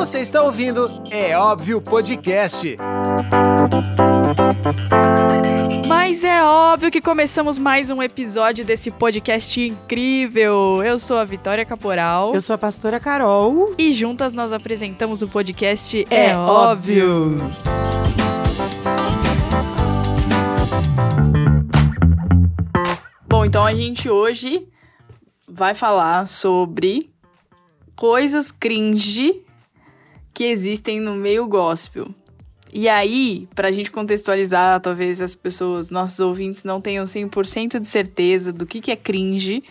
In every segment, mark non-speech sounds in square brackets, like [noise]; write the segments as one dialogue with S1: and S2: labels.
S1: Você está ouvindo É Óbvio Podcast.
S2: Mas é óbvio que começamos mais um episódio desse podcast incrível. Eu sou a Vitória Caporal.
S3: Eu sou a pastora Carol.
S2: E juntas nós apresentamos o podcast
S3: É, é óbvio. óbvio. Bom, então a gente hoje vai falar sobre coisas cringe que existem no meio gospel. E aí, pra gente contextualizar, talvez as pessoas, nossos ouvintes, não tenham 100% de certeza do que, que é cringe,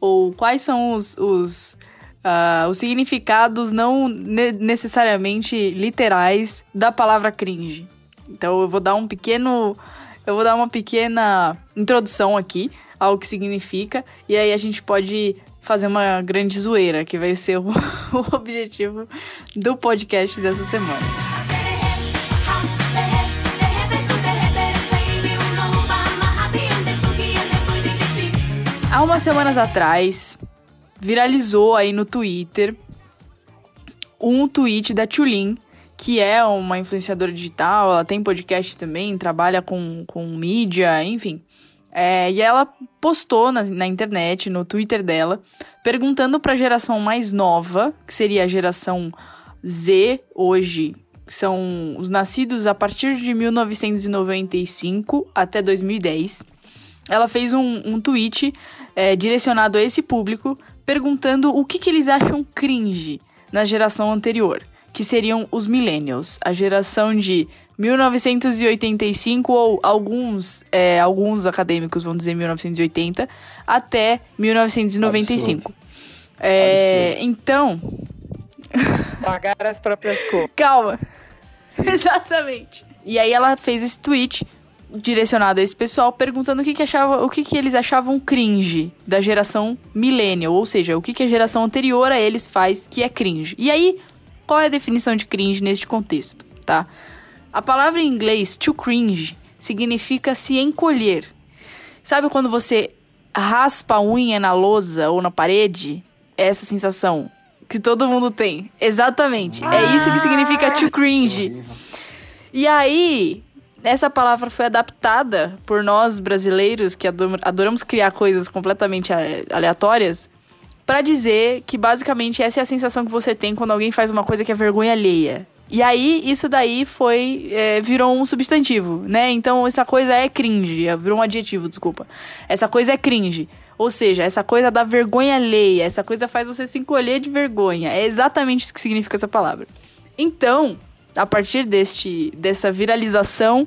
S3: ou quais são os, os, uh, os significados não ne necessariamente literais da palavra cringe. Então eu vou dar um pequeno. Eu vou dar uma pequena introdução aqui ao que significa, e aí a gente pode fazer uma grande zoeira, que vai ser o, [laughs] o objetivo do podcast dessa semana. Há umas semanas atrás, viralizou aí no Twitter um tweet da Tulin, que é uma influenciadora digital, ela tem podcast também, trabalha com, com mídia, enfim. É, e ela postou na, na internet, no Twitter dela, perguntando para a geração mais nova, que seria a geração Z hoje, que são os nascidos a partir de 1995 até 2010. Ela fez um, um tweet é, direcionado a esse público, perguntando o que, que eles acham cringe na geração anterior, que seriam os millennials, a geração de 1985 ou alguns, é, alguns acadêmicos vão dizer 1980 até 1995. É, então.
S4: Pagar as próprias cores. [laughs]
S3: Calma. Exatamente. E aí ela fez esse tweet direcionado a esse pessoal perguntando o que, que achava, o que, que eles achavam cringe da geração millennial, ou seja, o que, que a geração anterior a eles faz que é cringe. E aí, qual é a definição de cringe neste contexto, tá? A palavra em inglês to cringe significa se encolher. Sabe quando você raspa a unha na lousa ou na parede? É essa sensação que todo mundo tem. Exatamente. É isso que significa to cringe. E aí, essa palavra foi adaptada por nós brasileiros que adoramos criar coisas completamente aleatórias para dizer que basicamente essa é a sensação que você tem quando alguém faz uma coisa que é vergonha alheia. E aí, isso daí foi. É, virou um substantivo, né? Então, essa coisa é cringe. É, virou um adjetivo, desculpa. Essa coisa é cringe. Ou seja, essa coisa da vergonha alheia. Essa coisa faz você se encolher de vergonha. É exatamente isso que significa essa palavra. Então, a partir deste, dessa viralização,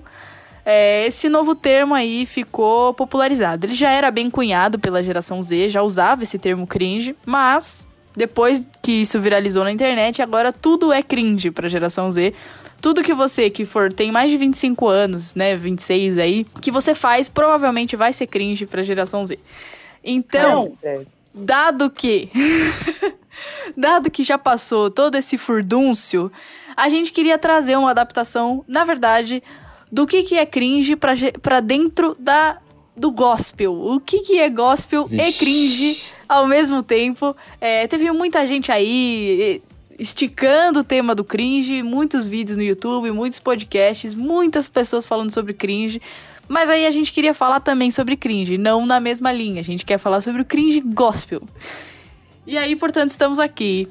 S3: é, esse novo termo aí ficou popularizado. Ele já era bem cunhado pela geração Z, já usava esse termo cringe, mas depois que isso viralizou na internet, agora tudo é cringe pra geração Z. Tudo que você que for tem mais de 25 anos, né, 26 aí, que você faz provavelmente vai ser cringe pra geração Z. Então, dado que [laughs] dado que já passou todo esse furdúncio, a gente queria trazer uma adaptação, na verdade, do que que é cringe pra, pra dentro da do gospel. O que que é gospel Vixe. e cringe ao mesmo tempo. É, teve muita gente aí esticando o tema do cringe, muitos vídeos no YouTube, muitos podcasts, muitas pessoas falando sobre cringe. Mas aí a gente queria falar também sobre cringe, não na mesma linha. A gente quer falar sobre o cringe gospel. E aí, portanto, estamos aqui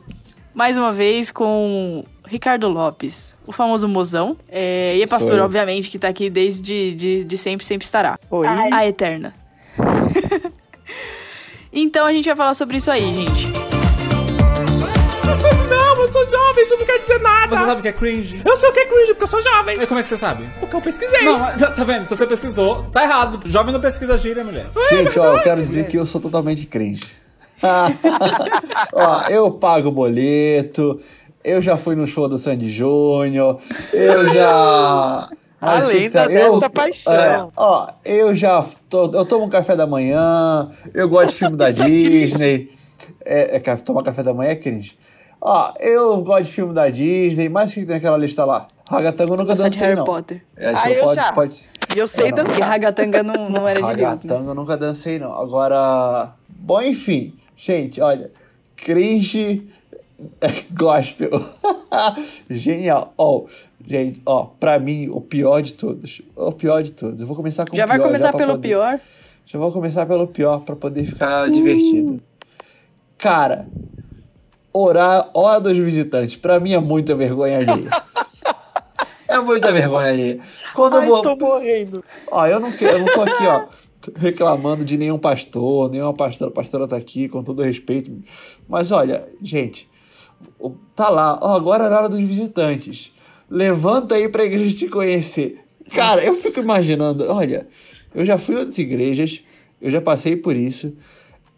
S3: mais uma vez com Ricardo Lopes, o famoso mozão. É, e a pastora, obviamente, que tá aqui desde de, de sempre, sempre estará.
S4: Oi.
S3: A eterna. [laughs] Então a gente vai falar sobre isso aí, gente. [laughs]
S5: Não, eu sou jovem, isso não quer dizer nada.
S6: Você sabe o que é cringe?
S5: Eu sei o que é cringe, porque eu sou jovem.
S6: E como é que você sabe?
S5: Porque eu pesquisei.
S6: Não, tá, vendo? Se você pesquisou, tá errado. Jovem não pesquisa gíria, mulher.
S7: Gente, ó, eu quero dizer que eu sou totalmente cringe. [laughs] ó, eu pago boleto, eu já fui no show do Sandy Júnior, eu já [laughs]
S4: Além da eu, dessa paixão. É,
S7: ó, eu já tô, eu tomo um café da manhã, eu gosto de filme da [laughs] Disney. É, é, tomar café da manhã é cringe. Ó, eu gosto de filme da Disney, mas o que tem naquela lista lá? Ragatanga eu nunca dancei,
S3: de Harry
S7: não.
S3: Potter.
S4: Essa ah, eu pode, já. pode... E eu sei é, dançar.
S3: Porque Ragatanga não, não era de Deus,
S7: né? Ragatanga eu nunca dancei, não. Agora... Bom, enfim. Gente, olha. Cringe Gospel. [laughs] Genial. Ó, gente, ó, pra mim, o pior de todos. O pior de todos. Eu vou começar com
S3: já
S7: o pior.
S3: Já vai começar pelo
S7: poder,
S3: pior?
S7: Já vou começar pelo pior pra poder ficar uh. divertido. Cara, orar, hora dos visitantes. Pra mim é muita vergonha ali. [laughs] é muita vergonha ali. Quando
S4: Ai,
S7: eu vou.
S4: tô morrendo.
S7: Ó, eu não, quero, eu não tô aqui, ó reclamando de nenhum pastor, nenhuma pastora, pastora tá aqui, com todo respeito. Mas olha, gente, tá lá, ó, agora é a hora dos visitantes. Levanta aí pra igreja te conhecer. Cara, eu fico imaginando, olha, eu já fui em outras igrejas, eu já passei por isso.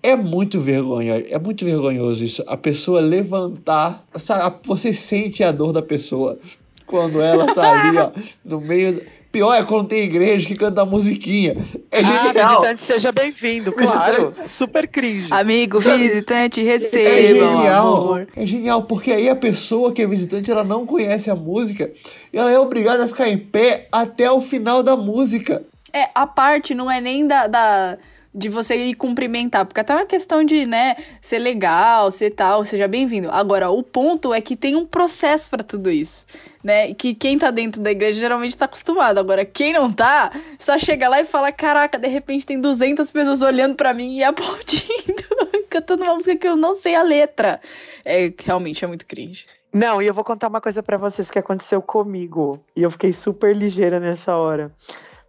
S7: É muito vergonha, é muito vergonhoso isso. A pessoa levantar, sabe, você sente a dor da pessoa quando ela tá ali, ó, no meio Pior é quando tem igreja que canta musiquinha. É ah, genial.
S4: visitante, seja bem-vindo, claro. Super cringe.
S3: Amigo, visitante, receba, é
S7: genial.
S3: Amor.
S7: É genial, porque aí a pessoa que é visitante, ela não conhece a música e ela é obrigada a ficar em pé até o final da música.
S3: É, a parte não é nem da... da de você ir cumprimentar, porque até uma questão de, né, ser legal, ser tal, seja bem-vindo. Agora, o ponto é que tem um processo para tudo isso, né? Que quem tá dentro da igreja geralmente tá acostumado. Agora, quem não tá, só chega lá e fala: "Caraca, de repente tem 200 pessoas olhando para mim e [laughs] aplaudindo, cantando uma música que eu não sei a letra". É, realmente é muito cringe.
S4: Não, e eu vou contar uma coisa para vocês que aconteceu comigo. E eu fiquei super ligeira nessa hora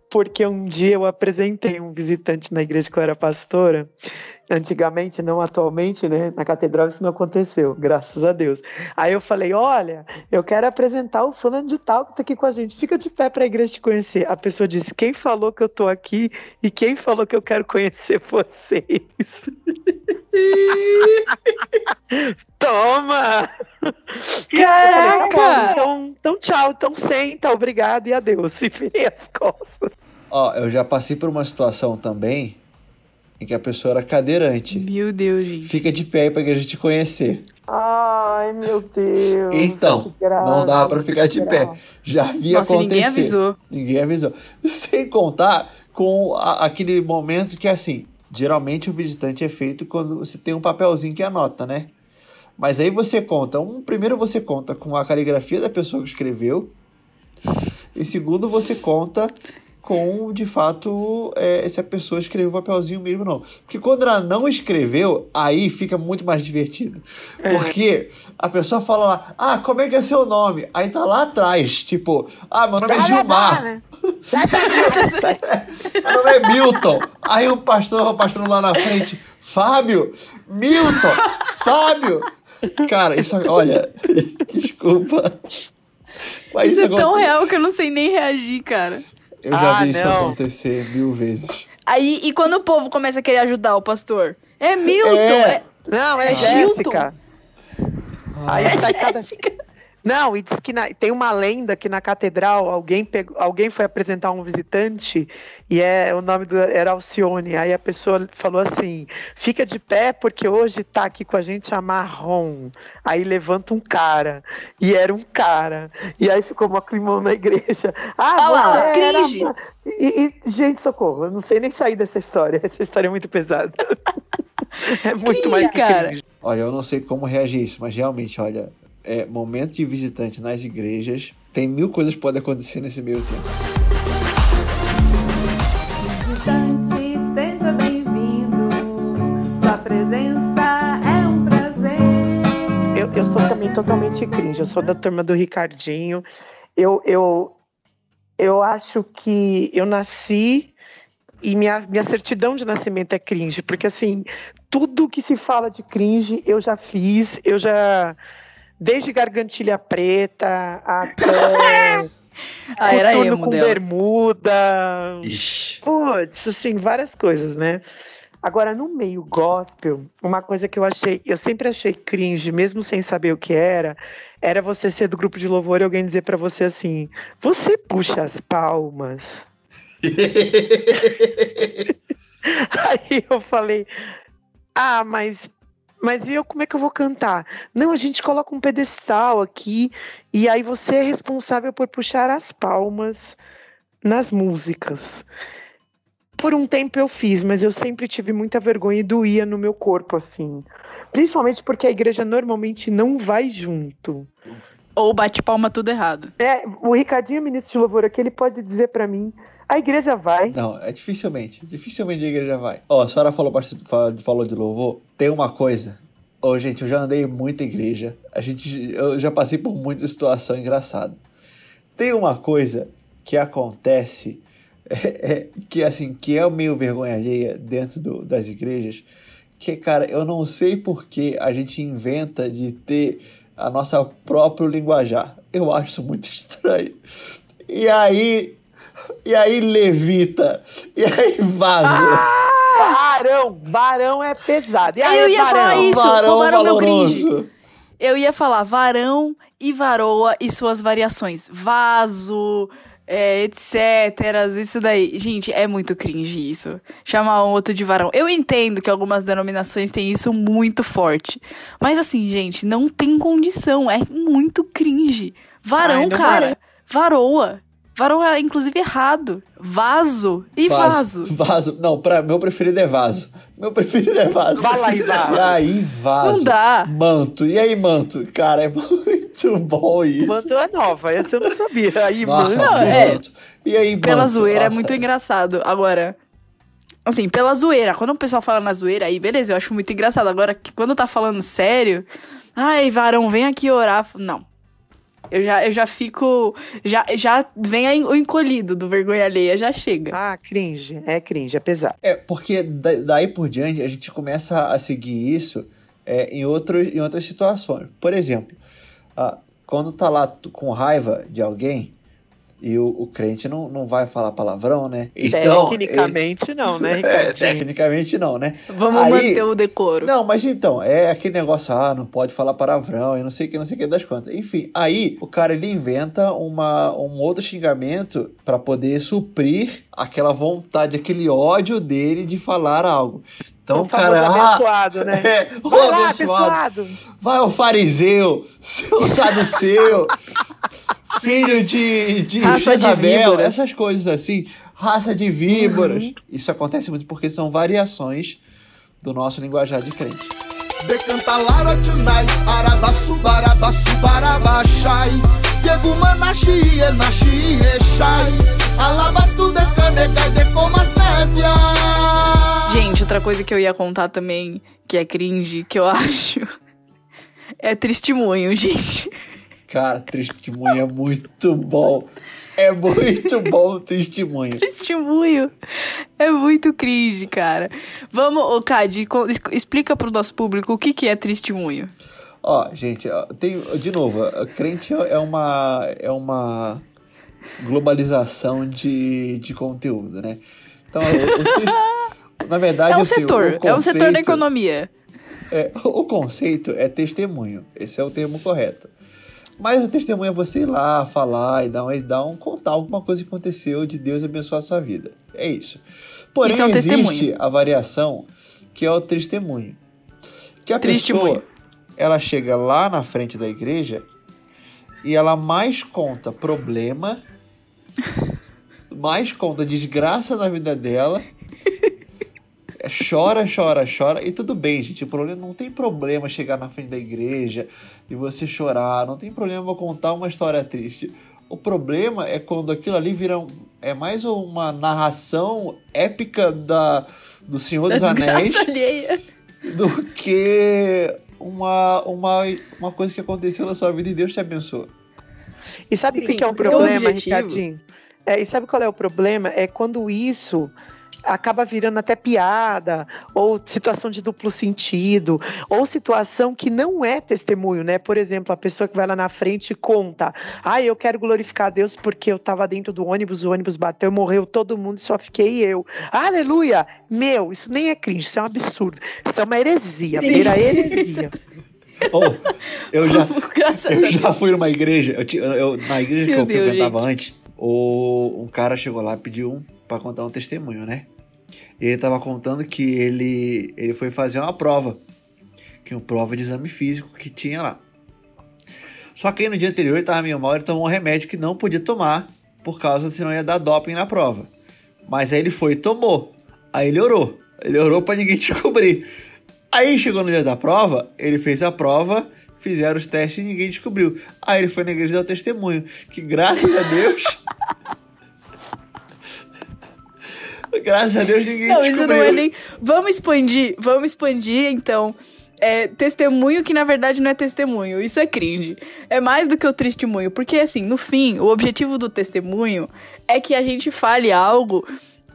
S4: porque um dia eu apresentei um visitante na igreja que eu era pastora, antigamente, não atualmente, né? Na catedral isso não aconteceu, graças a Deus. Aí eu falei: olha, eu quero apresentar o fulano de tal que tá aqui com a gente, fica de pé para a igreja te conhecer. A pessoa disse: quem falou que eu tô aqui e quem falou que eu quero conhecer vocês? [laughs] Toma!
S3: Caraca!
S4: Falei, então, então tchau, então senta, obrigado e adeus. E virei as costas.
S7: Ó, eu já passei por uma situação também em que a pessoa era cadeirante.
S3: Meu Deus, gente.
S7: Fica de pé aí pra igreja te conhecer.
S4: Ai, meu Deus.
S7: Então, grave, não dava para ficar de grave. pé. Já havia Nossa, acontecer.
S3: ninguém avisou.
S7: Ninguém avisou. Sem contar com a, aquele momento que, assim, geralmente o visitante é feito quando você tem um papelzinho que anota, né? Mas aí você conta, um, primeiro você conta com a caligrafia da pessoa que escreveu, e segundo você conta com, de fato, é, se a pessoa escreveu o papelzinho mesmo ou não. Porque quando ela não escreveu, aí fica muito mais divertido. É. Porque a pessoa fala lá, ah, como é que é seu nome? Aí tá lá atrás, tipo, ah, meu nome é Gilmar. Né? [laughs] meu nome é Milton. Aí o pastor, o pastor lá na frente, Fábio, Milton, Fábio. Cara, isso, olha, desculpa.
S3: Mas isso, isso é tão real que eu não sei nem reagir, cara.
S7: Eu já ah, vi não. isso acontecer mil vezes.
S3: Aí, e quando o povo começa a querer ajudar o pastor? É Milton! É...
S4: é... Não, é, é Jéssica. Aí é tá Jéssica. Cada... Não, e diz que na, tem uma lenda que na catedral alguém, pegou, alguém foi apresentar um visitante e é o nome do, era Alcione. Aí a pessoa falou assim: fica de pé porque hoje tá aqui com a gente a Marrom. Aí levanta um cara. E era um cara. E aí ficou uma climão na igreja. [laughs] Ah,
S3: ah lá, cringe.
S4: E, e, gente, socorro, eu não sei nem sair dessa história. [laughs] Essa história é muito pesada. [laughs] é muito cringe, mais que cara. Cringe.
S7: Olha, eu não sei como reagir isso, mas realmente, olha, é, momento de visitante nas igrejas, tem mil coisas que podem acontecer nesse meio tempo.
S8: Visitante, seja bem-vindo. Sua presença é um prazer.
S4: Eu, eu sou também totalmente cringe. Eu sou da turma do Ricardinho. Eu, eu, eu acho que eu nasci e minha, minha certidão de nascimento é cringe, porque assim, tudo que se fala de cringe eu já fiz, eu já Desde gargantilha preta até. [laughs]
S3: ah, era emo
S4: com
S3: dela.
S4: bermuda. Putz, assim, várias coisas, né? Agora, no meio gospel, uma coisa que eu achei, eu sempre achei cringe, mesmo sem saber o que era, era você ser do grupo de louvor e alguém dizer para você assim: você puxa as palmas. [laughs] [laughs] Aí eu falei: ah, mas mas e eu como é que eu vou cantar? Não, a gente coloca um pedestal aqui e aí você é responsável por puxar as palmas nas músicas. Por um tempo eu fiz, mas eu sempre tive muita vergonha e doía no meu corpo, assim. Principalmente porque a igreja normalmente não vai junto.
S3: Ou bate palma tudo errado.
S4: É, o Ricardinho, ministro de louvor aqui, ele pode dizer pra mim, a igreja vai.
S7: Não, é dificilmente. Dificilmente a igreja vai. Ó, a senhora falou, falou de louvor. Tem uma coisa. Ô, gente, eu já andei em muita igreja. A gente, eu já passei por muita situação engraçada. Tem uma coisa que acontece [laughs] é, é, que assim que é meio vergonha alheia dentro do- das igrejas que cara eu não sei por que a gente inventa de ter a nossa próprio linguajar eu acho isso muito [laughs] estranho e aí e aí levita e aí vaza
S4: Varão, varão é pesado. E aí,
S3: Eu ia
S4: varão?
S3: falar isso.
S7: varão
S3: roubaram meu cringe. Eu ia falar varão e varoa e suas variações. Vaso, é, etc. Isso daí. Gente, é muito cringe isso. Chamar um outro de varão. Eu entendo que algumas denominações têm isso muito forte. Mas assim, gente, não tem condição. É muito cringe. Varão,
S4: Ai,
S3: cara. Varoa. Varoa é inclusive errado. Vaso e vaso.
S7: Vaso. Não, pra, meu preferido é vaso. Meu preferido é vaso.
S4: Vai lá e vaso.
S7: E aí, vaso.
S3: Não dá.
S7: Manto. E aí, manto? Cara, é [laughs] muito bom isso.
S4: Manto é nova, essa eu não sabia. Aí,
S7: Nossa,
S4: manto.
S3: Não, é.
S7: manto. E aí,
S3: Pela
S7: manto?
S3: zoeira é
S7: Nossa.
S3: muito engraçado. Agora, assim, pela zoeira. Quando o pessoal fala na zoeira, aí beleza, eu acho muito engraçado. Agora, que quando tá falando sério, ai, varão, vem aqui orar. Não. Eu já, eu já fico. Já, já vem o encolhido do vergonha alheia, já chega.
S4: Ah, cringe. É cringe, é pesado.
S7: É, porque da- daí por diante a gente começa a seguir isso é, em, outros, em outras situações. Por exemplo, ah, quando tá lá com raiva de alguém e o, o crente não, não vai falar palavrão, né?
S4: Tecnicamente não, né, [laughs]
S7: É,
S4: Ricardinho?
S7: tecnicamente não, né?
S3: Vamos
S7: Aí-
S3: manter o decoro.
S7: Não, mas então, é aquele negócio, ah, não pode falar palavrão e não sei o que, não sei o que das quantas. Enfim, aí o cara ele inventa uma, um outro xingamento pra poder suprir aquela vontade, aquele ódio dele de falar algo. Então,
S4: o
S7: o cara, ah,
S4: abençoado, né? [laughs]
S7: é, ô abençoado,
S4: abençoado.
S7: vai ao fariseu, [laughs] seu saduceu, filho de, de
S3: Raça de víboras.
S7: essas coisas assim, raça de víboras. Isso acontece muito porque são variações do nosso linguajar de crente.
S9: Decanta Lara tonight, Arabaçu, Barabaçu, Barabachai. Diego Manashi, Enashi, Eshai. Alabastu, Decanegai, Decomas, Nevia.
S3: Gente, outra coisa que eu ia contar também, que é cringe, que eu [laughs] acho. É testemunho, gente.
S7: Cara, testemunho é muito bom. É muito [laughs] bom o testemunho.
S3: Testemunho. É muito cringe, cara. Vamos, ô es- explica pro nosso público o que, que é testemunho.
S7: Ó, gente, tem, de novo, crente é uma, é uma globalização de, de conteúdo, né? Então, o, o [laughs] na verdade,
S3: É um
S7: assim,
S3: setor,
S7: o
S3: é um setor da
S7: conceito-
S3: economia.
S7: É, o conceito é testemunho. Esse é o termo correto. Mas o testemunho é você ir lá, falar e dar um, dar um contar alguma coisa que aconteceu de Deus abençoar a sua vida. É isso. Porém,
S3: Isso é um
S7: existe
S3: testemunho.
S7: a variação que é o testemunho. Que a
S3: Testemunho.
S7: pessoa, ela chega lá na frente da igreja e ela mais conta problema, [laughs] mais conta desgraça na vida dela chora, chora, chora. E tudo bem, gente. O problema não tem problema chegar na frente da igreja e você chorar. Não tem problema contar uma história triste. O problema é quando aquilo ali vira um- é mais uma narração épica da, do Senhor dos
S3: Da
S7: Anéis
S3: desgraça alheia.
S7: do que uma, uma, uma coisa que aconteceu na sua vida e Deus te abençoou.
S4: E sabe o que que é um problema, Ricardinho? É, e sabe qual é o problema? É quando isso acaba virando até piada, ou situação de duplo sentido, ou situação que não é testemunho, né? Por exemplo, a pessoa que vai lá na frente e conta: Ah, eu quero glorificar a Deus porque eu tava dentro do ônibus, o ônibus bateu, morreu todo mundo, só fiquei eu. Aleluia! Meu, isso nem é cringe, isso é um absurdo. Isso é uma heresia,
S3: Sim.
S4: beira heresia. [laughs]
S7: Ou, eu já,
S3: Graças a
S7: Eu
S3: Deus.
S7: já fui numa igreja, eu, eu- na igreja que
S3: Meu
S7: eu
S3: Deus,
S7: frequentava
S3: gente.
S7: antes, o, um cara chegou lá e pediu um, pra contar um testemunho, né? Ele tava contando que ele, ele foi fazer uma prova, que uma prova de exame físico que tinha lá. Só que no dia anterior ele tava meio mal, ele tomou um remédio que não podia tomar, por causa senão ia dar doping na prova. Mas aí ele foi e tomou. Aí ele orou. Ele orou pra ninguém [laughs] descobrir. Aí chegou no dia da prova, ele fez a prova, fizeram os testes e ninguém descobriu. Aí ele foi na igreja dar o testemunho. Que graças a Deus. [laughs] graças a Deus ninguém
S3: Não,
S7: descobriu.
S3: isso não é nem. Vamos expandir, vamos expandir então. É, testemunho que na verdade não é testemunho. Isso é cringe. É mais do que o testemunho. Porque, assim, no fim, o objetivo do testemunho é que a gente fale algo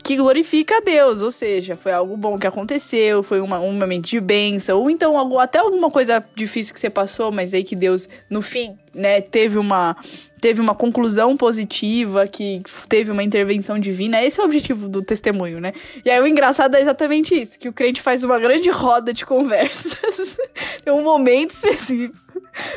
S3: que glorifica a Deus. Ou seja, foi algo bom que aconteceu, foi uma, um momento de bênção. Ou então algo, até alguma coisa difícil que você passou, mas aí que Deus, no fim, né, teve uma. Teve uma conclusão positiva, que teve uma intervenção divina. Esse é o objetivo do testemunho, né? E aí o engraçado é exatamente isso: que o crente faz uma grande roda de conversas. [laughs] Tem um momento específico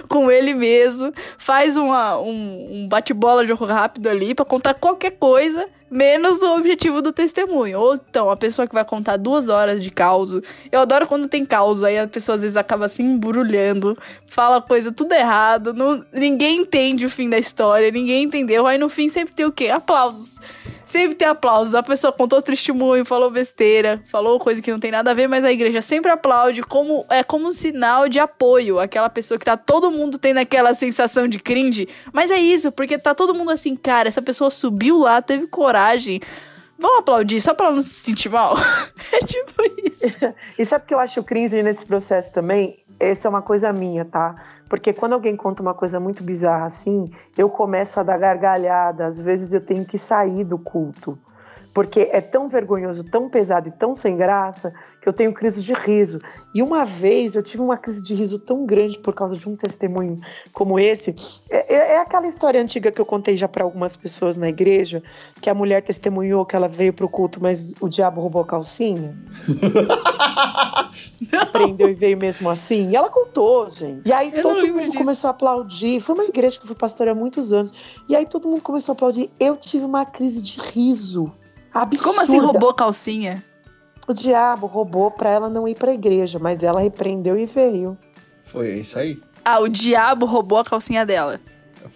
S3: com ele mesmo, faz uma, um, um bate-bola de jogo rápido ali pra contar qualquer coisa, menos o objetivo do testemunho. Ou então, a pessoa que vai contar duas horas de caos. Eu adoro quando tem caos, aí a pessoa às vezes acaba se embrulhando, fala coisa tudo errado, não, ninguém entende o fim da história, ninguém entendeu. Aí no fim sempre tem o quê? Aplausos. Sempre tem aplausos. A pessoa contou testemunho, falou besteira, falou coisa que não tem nada a ver, mas a igreja sempre aplaude como é como um sinal de apoio. Aquela pessoa que tá todo mundo tendo aquela sensação de cringe. Mas é isso, porque tá todo mundo assim, cara, essa pessoa subiu lá, teve coragem. Vamos aplaudir só pra ela não se sentir mal? [laughs] é tipo isso. [laughs]
S4: E sabe o que eu acho cringe nesse processo também? Essa é uma coisa minha, tá? Porque quando alguém conta uma coisa muito bizarra assim, eu começo a dar gargalhada. Às vezes eu tenho que sair do culto. Porque é tão vergonhoso, tão pesado e tão sem graça que eu tenho crise de riso. E uma vez eu tive uma crise de riso tão grande por causa de um testemunho como esse. É, é- é aquela história antiga que eu contei já para algumas pessoas na igreja, que a mulher testemunhou que ela veio pro culto, mas o diabo roubou a calcinha. [laughs] Aprendeu e veio mesmo assim. E ela contou, gente. E aí
S3: Eu
S4: todo mundo
S3: disso.
S4: começou a aplaudir. Foi uma igreja que eu fui pastora há muitos anos. E aí todo mundo começou a aplaudir. Eu tive uma crise de riso. Absurda.
S3: Como assim roubou calcinha?
S4: O diabo roubou pra ela não ir pra igreja, mas ela repreendeu e veio.
S7: Foi isso aí.
S3: Ah, o diabo roubou a calcinha dela.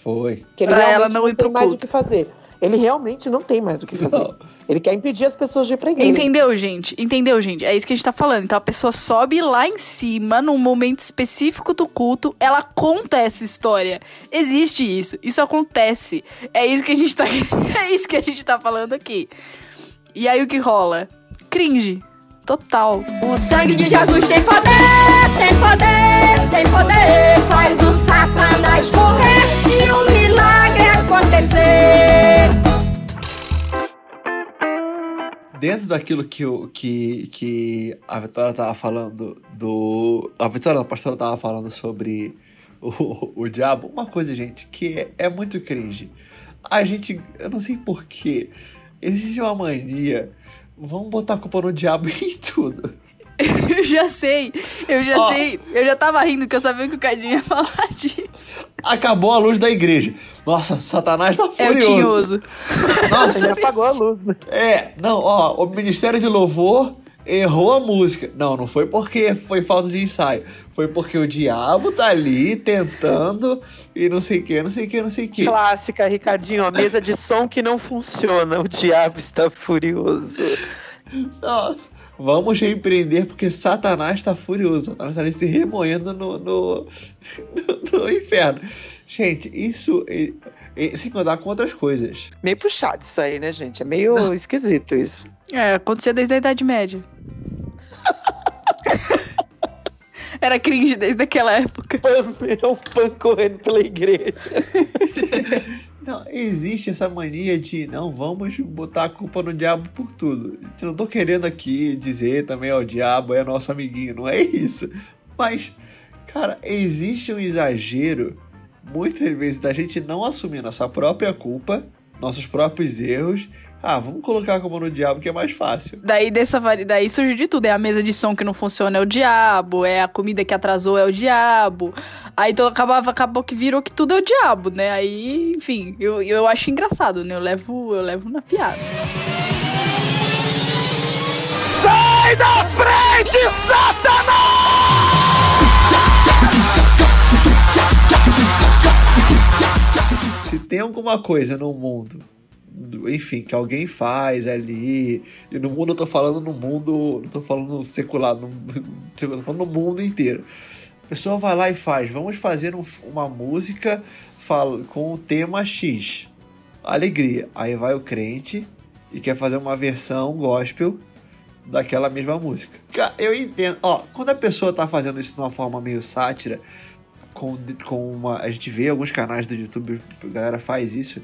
S7: Foi.
S4: Que
S3: Pra ela não ir
S4: tem
S3: pro
S4: mais
S3: culto.
S4: o que fazer. Ele realmente não tem mais o que fazer.
S7: Não.
S4: Ele quer impedir as pessoas de ir pra igreja.
S3: Entendeu, gente? Entendeu, gente? É isso que a gente tá falando. Então a pessoa sobe lá em cima, num momento específico do culto, ela conta essa história. Existe isso. Isso acontece. É isso que a gente tá. [laughs] é isso que a gente tá falando aqui. E aí o que rola? Cringe. Total.
S5: O sangue de Jesus tem poder, tem poder, tem poder. Faz o Satanás correr e o milagre acontecer.
S7: Dentro daquilo que, o- que, que a Vitória tava falando do. A Vitória, a pastora tava falando sobre o, o diabo, uma coisa, gente, que é, é muito cringe. A gente. Eu não sei porquê. Existe uma mania. Vamos botar a culpa no diabo [laughs] em tudo. [laughs]
S3: Eu já sei. Eu já
S7: Ó.
S3: sei. Eu já tava rindo que eu sabia que o Cadinho ia falar [laughs] disso.
S7: Acabou a luz da igreja. Nossa, Satanás tá
S3: É o
S7: furioso.
S3: tinhoso.
S7: Nossa,
S4: Ele apagou a luz, né?
S7: É, não, ó, o Ministério de Louvor errou a música. Não, não foi porque foi falta de ensaio. Foi porque o diabo tá ali tentando e não sei o que, não sei o que, não sei o que.
S4: Clássica, Ricardinho, a mesa de som que não funciona. O diabo está furioso.
S7: Nossa, vamos reempreender porque Satanás tá furioso. Satanás tá ali se remoendo no, no, no, [laughs] no inferno. Gente, isso. é- é- sem contar com outras coisas.
S4: Meio puxado isso aí, né, gente? É meio esquisito isso.
S3: É, acontecia desde a Idade Média. [laughs] Era cringe desde aquela época.
S4: É um pão correndo pela igreja. [laughs]
S7: Não, existe essa mania de não, vamos botar a culpa no diabo por tudo. Eu não tô querendo aqui dizer também, ó, o diabo é nosso amiguinho, não é isso. Mas, cara, existe um exagero, muitas vezes, da gente não assumir nossa própria culpa, nossos próprios erros. Ah, vamos colocar a culpa no diabo que é mais fácil.
S3: Daí, dessa, daí surge de tudo. É a mesa de som que não funciona, é o diabo. É a comida que atrasou, é o diabo. Aí então acabava, acabou que virou que tudo é o diabo, né? Aí, enfim, eu, eu acho engraçado, né? Eu levo, eu levo na piada.
S9: Sai da frente, Satanás!
S7: Se tem alguma coisa no mundo enfim, que alguém faz ali. E no mundo eu tô falando no mundo, não tô falando secular, no, [laughs] tô falando no mundo inteiro. A pessoa vai lá e faz, vamos fazer um- uma música fala, com o tema X. Alegria. Aí vai o crente e quer fazer uma versão gospel daquela mesma música. Eu entendo. Ó, quando a pessoa tá fazendo isso de uma forma meio sátira, com, com uma. A gente vê alguns canais do YouTube, a galera faz isso.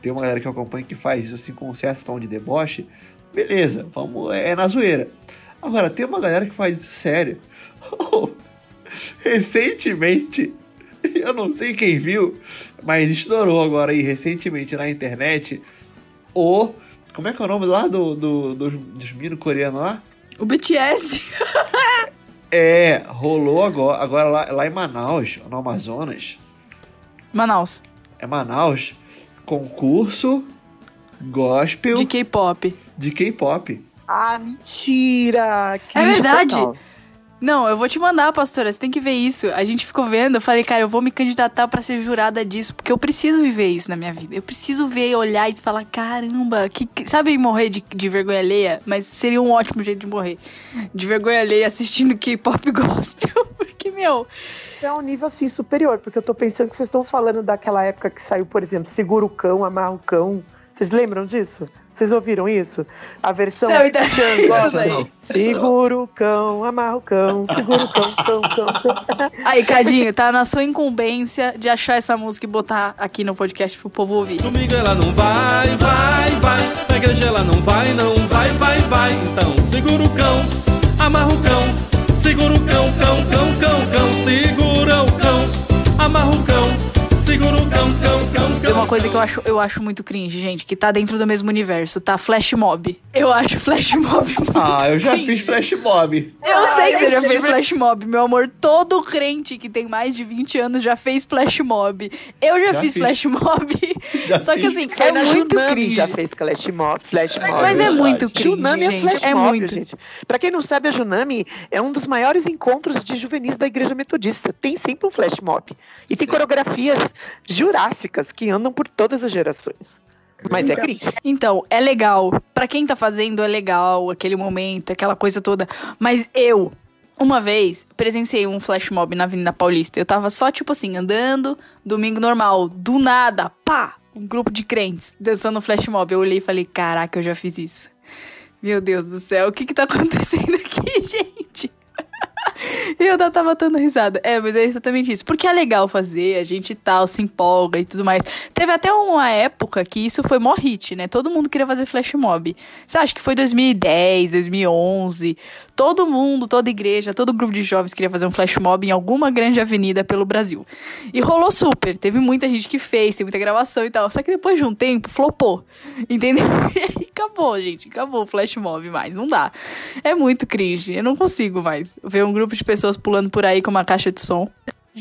S7: Tem uma galera que eu acompanho que faz isso assim com um certo tom de deboche. Beleza, vamos. É, é na zoeira. Agora, tem uma galera que faz isso sério. [laughs] recentemente, [laughs] eu não sei quem viu, mas estourou agora aí recentemente na internet o. Como é que é o nome lá do, do, dos, dos meninos coreanos lá?
S3: O BTS. [laughs]
S7: É, rolou agora, agora lá, lá em Manaus, no Amazonas.
S3: Manaus.
S7: É Manaus, concurso gospel
S3: De K-pop.
S7: de K-pop.
S4: Ah, mentira!
S3: É
S4: Cringe
S3: verdade.
S4: total.
S3: Não, eu vou te mandar, pastora. Você tem que ver isso. A gente ficou vendo. Eu falei, cara, eu vou me candidatar pra ser jurada disso, porque eu preciso viver isso na minha vida. Eu preciso ver, olhar e falar, caramba, que, que- sabe morrer de, de vergonha alheia? Mas seria um ótimo jeito de morrer. De vergonha alheia assistindo K-pop gospel. [laughs] Porque, meu,
S4: É um nível assim superior, porque eu tô pensando que vocês estão falando daquela época que saiu, por exemplo, Segura o Cão, Amarra o Cão. Vocês lembram disso? Vocês ouviram isso? A versão. [laughs]
S3: Aí.
S4: Segura o cão, amarra o cão, segura o cão, cão, cão, cão. [laughs]
S3: Aí, Cadinho, tá na sua incumbência de achar essa música e botar aqui no podcast pro povo ouvir.
S10: Domingo ela não vai, vai, vai. Na igreja ela não vai, não vai, vai, vai. Então segura o cão, amarra o cão. Segura o cão, cão, cão, cão, cão. Segura o cão, amarra o cão. Segura o cão, cão, cão,
S3: Tem
S10: cão.
S3: uma coisa que eu acho, eu acho muito cringe, gente, que tá dentro do mesmo universo, tá? Flash Mob. Eu acho [laughs] Flash Mob muito
S7: Ah, eu já
S3: cringe.
S7: fiz flash mob.
S3: Eu sei que você já fez flash mob, meu amor. Todo crente que tem mais de 20 anos já fez flash mob. Eu já,
S7: Já
S3: fiz,
S7: fiz.
S3: flash mob.
S7: Já
S3: Só que assim,
S4: Foi
S3: é muito
S4: Junami
S3: cringe.
S4: já fez flash mob, flash mob.
S3: Mas é
S7: verdade.
S3: muito cringe,
S4: Junami é
S3: gente.
S4: flash
S3: é
S4: mob,
S3: muito.
S4: gente. Pra quem não sabe, a Junami é um dos maiores encontros de juvenis da Igreja Metodista. Tem sempre um flash mob. E tem coreografias jurássicas que andam por todas as gerações. Mas é cringe.
S3: Então, é legal. Pra quem tá fazendo, é legal aquele momento, aquela coisa toda. Mas eu, uma vez, presenciei um flash mob na Avenida Paulista. Eu tava só, tipo assim, andando, domingo normal. Do nada, pá! Um grupo de crentes dançando flash mob. Eu olhei e falei, caraca, eu já fiz isso. Meu Deus do céu, o que que tá [laughs] acontecendo aqui, gente? [laughs] E eu tava dando risada. É, mas é exatamente isso. Porque é legal fazer, a gente tal, se empolga e tudo mais. Teve até uma época que isso foi mó hit, né? Todo mundo queria fazer flash mob. Você acha que foi 2010, 2011? Todo mundo, toda igreja, todo grupo de jovens queria fazer um flash mob em alguma grande avenida pelo Brasil. E rolou super. Teve muita gente que fez, tem muita gravação e tal. Só que depois de um tempo, flopou. Entendeu? [laughs] E aí acabou, gente. Acabou o flash mob mais. Não dá. É muito cringe. Eu não consigo mais ver um grupo de pessoas pulando por aí com uma caixa de som.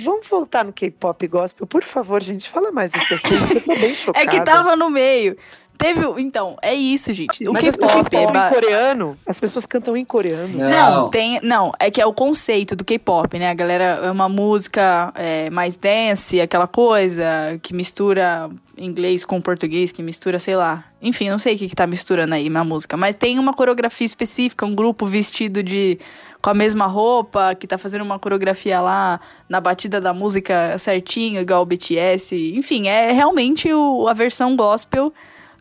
S4: Vamos voltar no K-pop gospel, por favor, gente. Fala mais desse assunto, eu tô bem chocada. [laughs]
S3: É que tava no meio. Teve. o- Então, é isso, gente. O K-pop é. ba-
S4: em coreano. As pessoas cantam em coreano.
S3: Não, tem. Não, é que é o conceito do K-pop, né? A galera é uma música é, mais dance, aquela coisa que mistura inglês com português, que mistura, sei lá. Enfim, não sei o que, que tá misturando aí na música. Mas tem uma coreografia específica, um grupo vestido de. com a mesma roupa, que tá fazendo uma coreografia lá na batida da música certinho, igual o BTS. Enfim, é realmente o- a versão gospel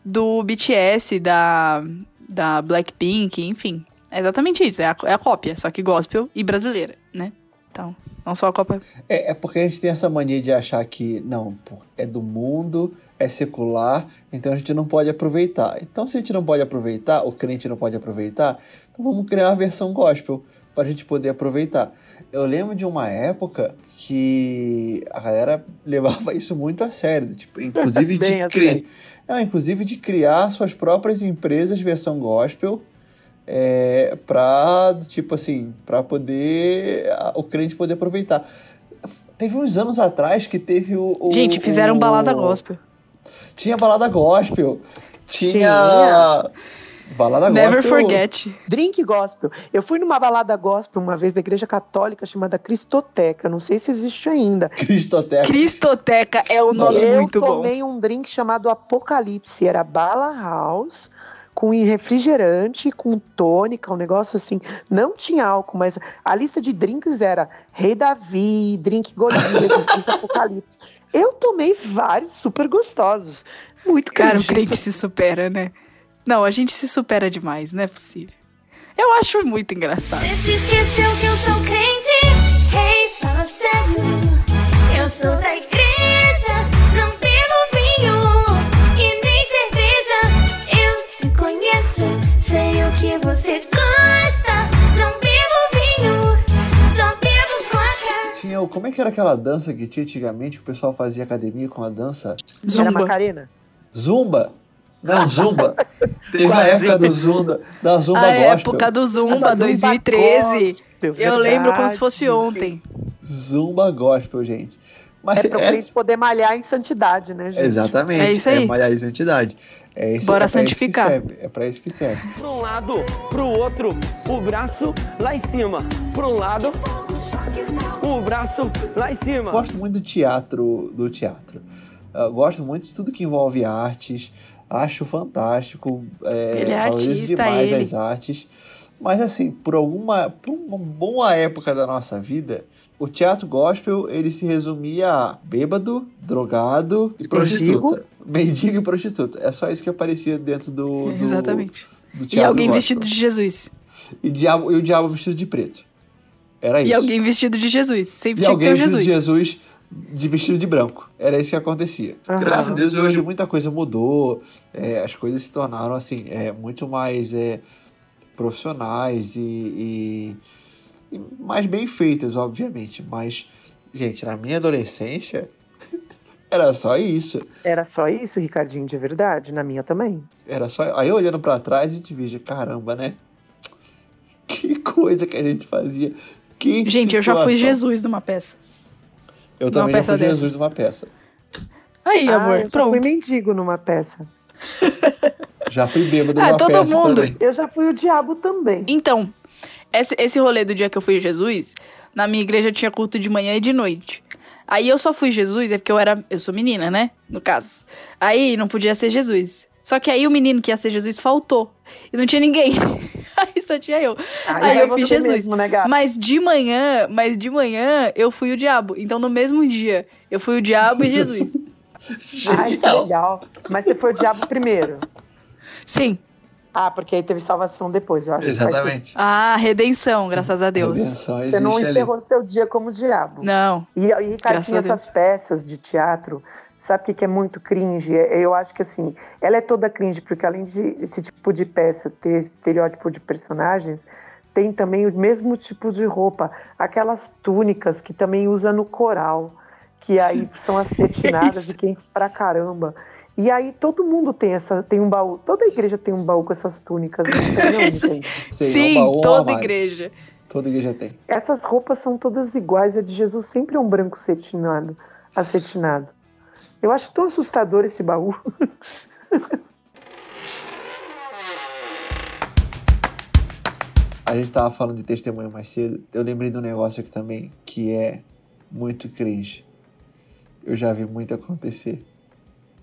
S3: do BTS, da, da Blackpink, enfim. É exatamente isso, é a, é a cópia, só que gospel e brasileira, né? Então, não só a cópia.
S7: É, é porque a gente tem essa mania de achar que, não, pô, é do mundo, é secular, então a gente não pode aproveitar. Então, se a gente não pode aproveitar, o crente não pode aproveitar, então vamos criar uma versão gospel para a gente poder aproveitar. Eu lembro de uma época que a galera [laughs] levava isso muito a sério, tipo, inclusive [laughs] de
S4: a
S7: criar,
S4: sério.
S7: inclusive de criar suas próprias empresas versão gospel. É, pra, tipo assim, pra poder a- o crente poder aproveitar. Teve uns anos atrás que teve o. o-
S3: Gente, fizeram
S7: o-
S3: balada gospel.
S7: Tinha balada gospel. Tinha.
S4: Tinha.
S7: Balada
S3: Never
S7: gospel-
S3: forget.
S4: Drink gospel. Eu fui numa balada gospel uma vez da igreja católica chamada Cristoteca. Não sei se existe ainda.
S7: Cristoteca.
S3: Cristoteca é o nome
S4: eu
S3: muito bom.
S4: tomei um drink chamado Apocalipse. Era bala house com refrigerante, com tônica, um negócio assim. Não tinha álcool, mas a lista de drinks era Rei Davi, drink Golias, [laughs] drink Apocalipse. Eu tomei vários super gostosos. Muito
S3: Cara, o crente se supera, né? Não, a gente se supera demais, não é possível. Eu acho muito engraçado.
S5: Você se esqueceu que eu sou crente? Hey, fala sério. Eu sou da igreja, o,
S7: como é que era aquela dança que tinha antigamente que o pessoal fazia academia com a dança?
S4: Era
S3: Zumba.
S4: Macarena?
S7: Zumba? Não, Zumba. [laughs] Teve a época do Zumba, da Zumba
S3: A
S7: gospel.
S3: época do Zumba,
S4: Zumba
S3: 2013.
S4: gospel,
S3: Eu lembro como se fosse ontem.
S7: Zumba gospel, gente. Mas
S4: É pra
S7: é-
S4: gente poder malhar em santidade, né, gente?
S7: Exatamente.
S3: É isso aí.
S7: É malhar em santidade. É isso,
S3: Bora
S7: é
S3: santificar.
S7: É pra isso que serve.
S11: Pra um lado, pro outro, o braço lá em cima. Pra um lado, o braço lá em cima.
S7: Gosto muito do teatro, do teatro. Eu gosto muito de tudo que envolve artes. Acho fantástico. É,
S3: Ele é artista,
S7: demais
S3: ele.
S7: as artes. Mas assim, por alguma, por uma boa época da nossa vida, o teatro gospel ele se resumia a bêbado, drogado e prostituta. Mendigo e prostituta. É só isso que aparecia dentro do, do [laughs]
S3: Exatamente.
S7: do
S3: E alguém
S7: gospel.
S3: vestido de Jesus.
S7: E, diabo, e o diabo vestido de preto. Era isso.
S3: E alguém vestido de Jesus. Sempre
S7: E
S3: tinha que ter
S7: alguém vestido
S3: Jesus.
S7: de Jesus de vestido de branco. Era isso que acontecia.
S4: Aham.
S7: Graças a Deus hoje muita coisa mudou. é, as coisas se tornaram assim é, muito mais é, profissionais e, e- e mais bem feitas, obviamente. Mas, gente, na minha adolescência [laughs] era só isso.
S4: Era só isso, Ricardinho, de verdade? Na minha também.
S7: Era só. Aí olhando pra trás a gente via, caramba, né? [laughs] Que coisa que a gente fazia. Que
S3: Gente, eu já fui
S7: situação.
S3: Jesus numa peça.
S7: Eu
S3: numa
S7: também já
S3: peça
S7: fui Jesus
S3: dessas.
S7: numa peça.
S3: Aí,
S4: ah,
S3: amor,
S4: eu já
S3: pronto.
S4: fui mendigo numa peça. [laughs]
S7: Já fui bêbado
S3: Ah,
S7: numa
S3: todo
S7: peça
S3: mundo.
S7: também.
S4: Eu já fui o diabo também.
S3: Então, esse, esse rolê do dia que eu fui Jesus, na minha igreja tinha culto de manhã e de noite. Aí eu só fui Jesus, é porque eu era. Eu sou menina, né? No caso. Aí não podia ser Jesus. Só que aí o menino que ia ser Jesus faltou. E não tinha ninguém. [laughs] aí só tinha eu.
S4: Aí
S3: aí
S4: vai
S3: eu fiz Jesus.
S4: mesmo, né,
S3: mas de manhã, mas de manhã eu fui o diabo. Então no mesmo dia, eu fui o diabo e Jesus. [laughs]
S4: Ai, que legal. Mas você foi o diabo primeiro.
S3: Sim.
S4: Ah, porque aí teve salvação depois, eu acho.
S7: Exatamente.
S3: Ah, redenção, graças a Deus.
S7: Redenção.
S4: Você não
S7: existe ali.
S4: encerrou seu dia como diabo.
S3: Não.
S4: E, e
S3: Graças
S4: Ricardinho,
S3: a Deus.
S4: essas peças de teatro, sabe o que, que é muito cringe? É- Eu acho que assim, ela é toda cringe, porque além de esse tipo de peça ter esse estereótipo de personagens, tem também o mesmo tipo de roupa, aquelas túnicas que também usa no coral, que aí [laughs] são acetinadas e quentes pra caramba. E aí todo mundo tem essa, tem um baú, toda igreja tem um baú com essas túnicas, não sei, [laughs] não,
S3: Isso-
S4: gente.
S7: Sim, é um
S3: Sim,
S7: baú,
S3: toda igreja.
S7: Toda igreja tem.
S4: Essas roupas são todas iguais, a de Jesus sempre é um branco cetinado, acetinado. Eu acho tão assustador esse baú.
S7: A gente tava falando de testemunho mais cedo. Eu lembrei de um negócio aqui também que é muito cringe. Eu já vi muito acontecer.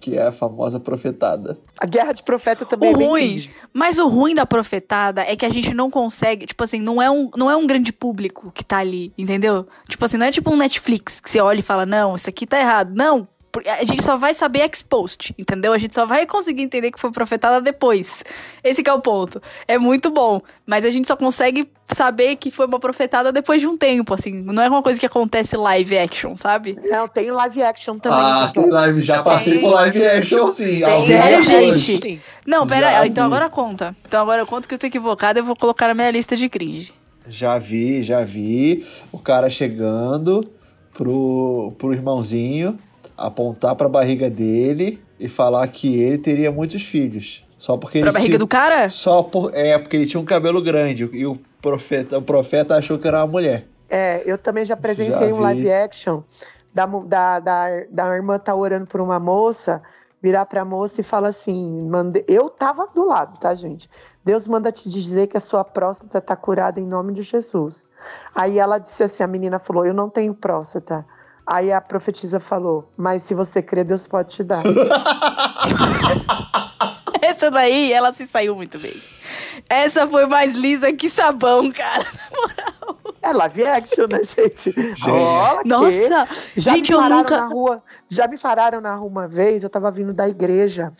S7: Que é a famosa profetada.
S4: A guerra de profeta também
S3: O
S4: é
S3: ruim,
S4: cringe.
S3: mas o ruim da profetada é que a gente não consegue, tipo assim, não é um, não é um grande público que tá ali, entendeu? Tipo assim, não é tipo um Netflix que você olha e fala, não, isso aqui tá errado. Não, a gente só vai saber expost, entendeu? A gente só vai conseguir entender que foi profetada depois. Esse que é o ponto. É muito bom, mas a gente só consegue saber que foi uma profetada depois de um tempo, assim. Não é uma coisa que acontece live action, sabe?
S4: Não, tem live action também.
S7: Ah, tem live, já passei por live action sim.
S3: Sério, gente?
S4: Sim.
S3: Não, pera
S7: Já
S3: aí, então agora conta. Então agora eu conto que eu tô equivocada, eu vou colocar na minha lista de cringe.
S7: Já vi, já vi. O cara chegando pro, pro irmãozinho, apontar pra barriga dele e falar que ele teria muitos filhos. Só porque
S3: Pra
S7: ele
S3: barriga
S7: tinha-
S3: do cara?
S7: Só por, é, porque ele tinha um cabelo grande e o profeta, o profeta achou que era uma mulher.
S4: É, eu também já presenciei
S7: Já
S4: um live action da, da, da, da irmã tá orando por uma moça, virar pra moça e fala assim: mande... eu tava do lado, tá, gente? Deus manda te dizer que a sua próstata está curada em nome de Jesus. Aí ela disse assim: a menina falou, eu não tenho próstata. Aí a profetisa falou, mas se você crer, Deus pode te dar. [laughs]
S3: Essa daí, ela se saiu muito bem. Essa foi mais lisa que sabão, cara.
S4: É live action, né, gente? Olha que-
S3: Nossa,
S4: já
S3: gente,
S4: me
S3: eu
S4: pararam
S3: nunca-
S4: na rua, já me pararam na rua uma vez, eu tava vindo da igreja.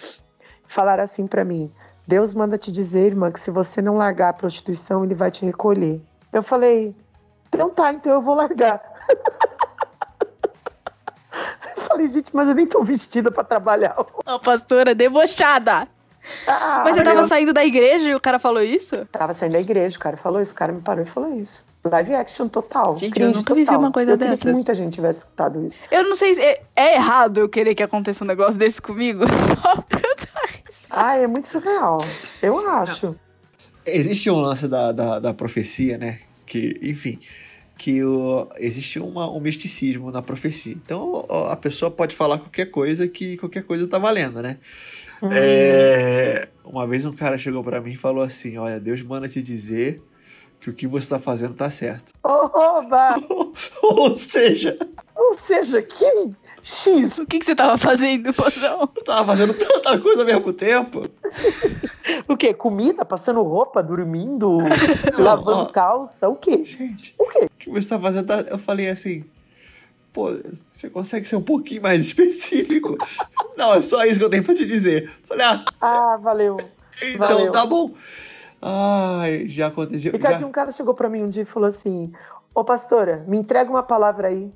S4: Falaram assim pra mim: Deus manda te dizer, irmã, que se você não largar a prostituição, ele vai te recolher. Eu falei: Então tá, então eu vou largar. [laughs] Falei, gente, mas eu nem tô vestida pra trabalhar.
S3: A pastora debochada.
S4: Ah,
S3: Mas você tava
S4: eu-
S3: saindo da igreja e o cara falou isso?
S4: Tava saindo da igreja, o cara falou isso, o cara me parou e falou isso. Live action total.
S3: Gente, eu nunca vivi uma coisa
S4: eu
S3: dessas.
S4: que muita gente tivesse escutado isso.
S3: Eu não sei se é, é errado eu querer que aconteça um negócio desse comigo. [laughs] Só pra eu dar risada.
S4: Ah, é muito surreal. Eu acho.
S7: Existe um lance da, da, da profecia, né? Que, enfim, que o, existe uma, um misticismo na profecia. Então a pessoa pode falar qualquer coisa que qualquer coisa tá valendo, né? É, uma vez um cara chegou pra mim e falou assim: Olha, Deus manda te dizer que o que você tá fazendo tá certo.
S4: Oba! [laughs]
S7: Ou seja,
S4: Ou seja, que X.
S3: O que, que você tava fazendo, mozão?
S7: eu tava fazendo tanta coisa ao mesmo tempo.
S4: O quê? Comida? Passando roupa? Dormindo? [laughs] lavando
S7: ó.
S4: calça? O quê?
S7: Gente,
S4: O quê?
S7: o que você tá fazendo? tá- Eu falei assim, pô, você consegue ser um pouquinho mais específico? [laughs] Não, é só isso que eu tenho pra te dizer. Eu Falei, ah,
S4: Ah, valeu.
S7: então
S4: Valeu.
S7: tá bom. Ai, já aconteceu.
S4: Ricardinho,
S7: já-
S4: um cara chegou pra mim um dia e falou assim: Ô pastora, me entrega uma palavra aí.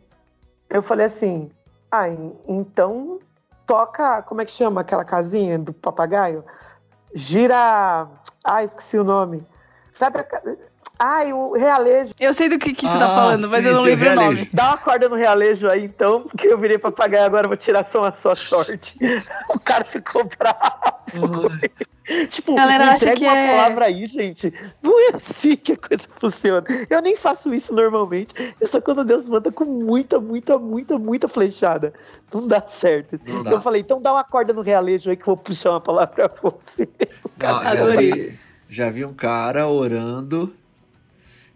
S4: Eu falei assim: Ah, en- então toca. Como é que chama aquela casinha do papagaio? Gira. Ah, esqueci o nome. Sabe a. Ai, o realejo.
S3: Eu sei do que, que você
S7: Ah,
S3: tá falando, mas
S7: sim,
S3: eu não
S7: sim,
S3: lembro o nome.
S4: Dá uma corda no realejo aí, então, porque eu virei papagaio agora, vou tirar só a sua sorte. [laughs] O cara ficou bravo. Tipo,
S3: Galera acha
S4: entrega
S3: que
S4: uma
S3: é-
S4: palavra aí, gente. Não é assim que a coisa funciona. Eu nem faço isso normalmente. É só quando Deus manda com muita, muita, muita, muita flechada. Não dá certo.
S7: Não dá.
S4: Eu falei, então dá uma corda no realejo aí que eu vou puxar uma palavra pra você.
S7: Não, já,
S3: Adorei.
S7: vi, já vi um cara orando,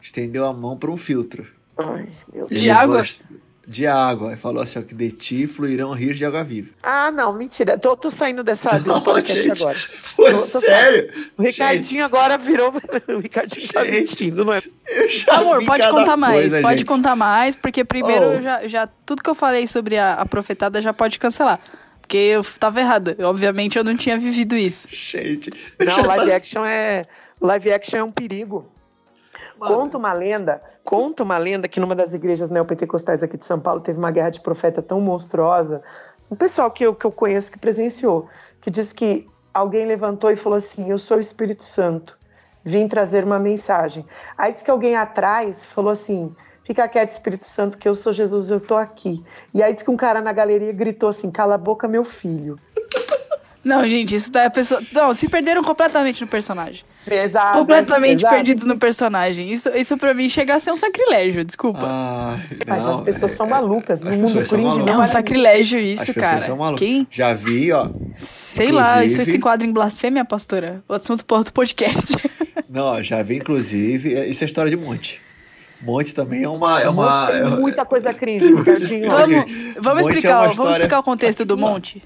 S7: estendeu a mão pra um filtro.
S4: Ai, meu Deus.
S3: De água?
S7: gosta- De água. Aí falou assim, ó, que de ti fluirão rios de água viva.
S4: Ah, não, mentira. Tô, tô saindo dessa desse podcast
S7: gente,
S4: agora.
S7: Foi
S4: Tô- tô
S7: sério?
S4: O Ricardinho agora virou. [laughs] O Ricardinho tá
S7: Gente.
S4: mentindo, não é?
S3: Amor, pode contar mais,
S7: coisa,
S3: pode
S7: gente.
S3: contar mais, porque primeiro
S7: Oh.
S3: já, já tudo que eu falei sobre a, a profetada já pode cancelar. Porque eu tava errada. Eu, obviamente eu não tinha vivido isso.
S7: Gente,
S4: Não, live action é. Live action é um perigo. Conta uma lenda, conta uma lenda que numa das igrejas neopentecostais aqui de São Paulo teve uma guerra de profeta tão monstruosa. Um pessoal que eu, que eu conheço que presenciou, que diz que alguém levantou e falou assim: Eu sou o Espírito Santo, vim trazer uma mensagem. Aí diz que alguém atrás falou assim: Fica quieto, Espírito Santo, que eu sou Jesus, eu tô aqui. E aí diz que um cara na galeria gritou assim: Cala a boca, meu filho.
S3: Não, gente, isso daí a pessoa. Não, se perderam completamente no personagem.
S4: Exato,
S3: completamente
S4: exato.
S3: perdidos no personagem. Isso, isso pra mim chega a ser um sacrilégio, desculpa.
S7: Ai,
S4: Mas
S7: não,
S4: as pessoas
S7: é-
S4: são malucas. No
S7: as
S4: mundo cringe
S7: malucas.
S3: é
S4: não
S3: um
S4: é
S3: sacrilégio
S7: As
S3: isso,
S7: pessoas
S3: cara.
S7: são malucas.
S3: Quem?
S7: Já vi, ó.
S3: Sei lá, isso
S7: Inclusive-
S3: se enquadra em blasfêmia, pastora? O assunto para outro podcast. [laughs]
S7: Não, já vi, inclusive. é- Isso é história de Monte. Monte também é uma. É uma
S4: Monte tem
S7: é-
S4: muita coisa [laughs] cringe, Ricardinho.
S7: Vamos-
S3: vamos vamos
S7: é
S3: explicar,
S7: uma
S3: vamos
S7: história-
S3: explicar o contexto do monte.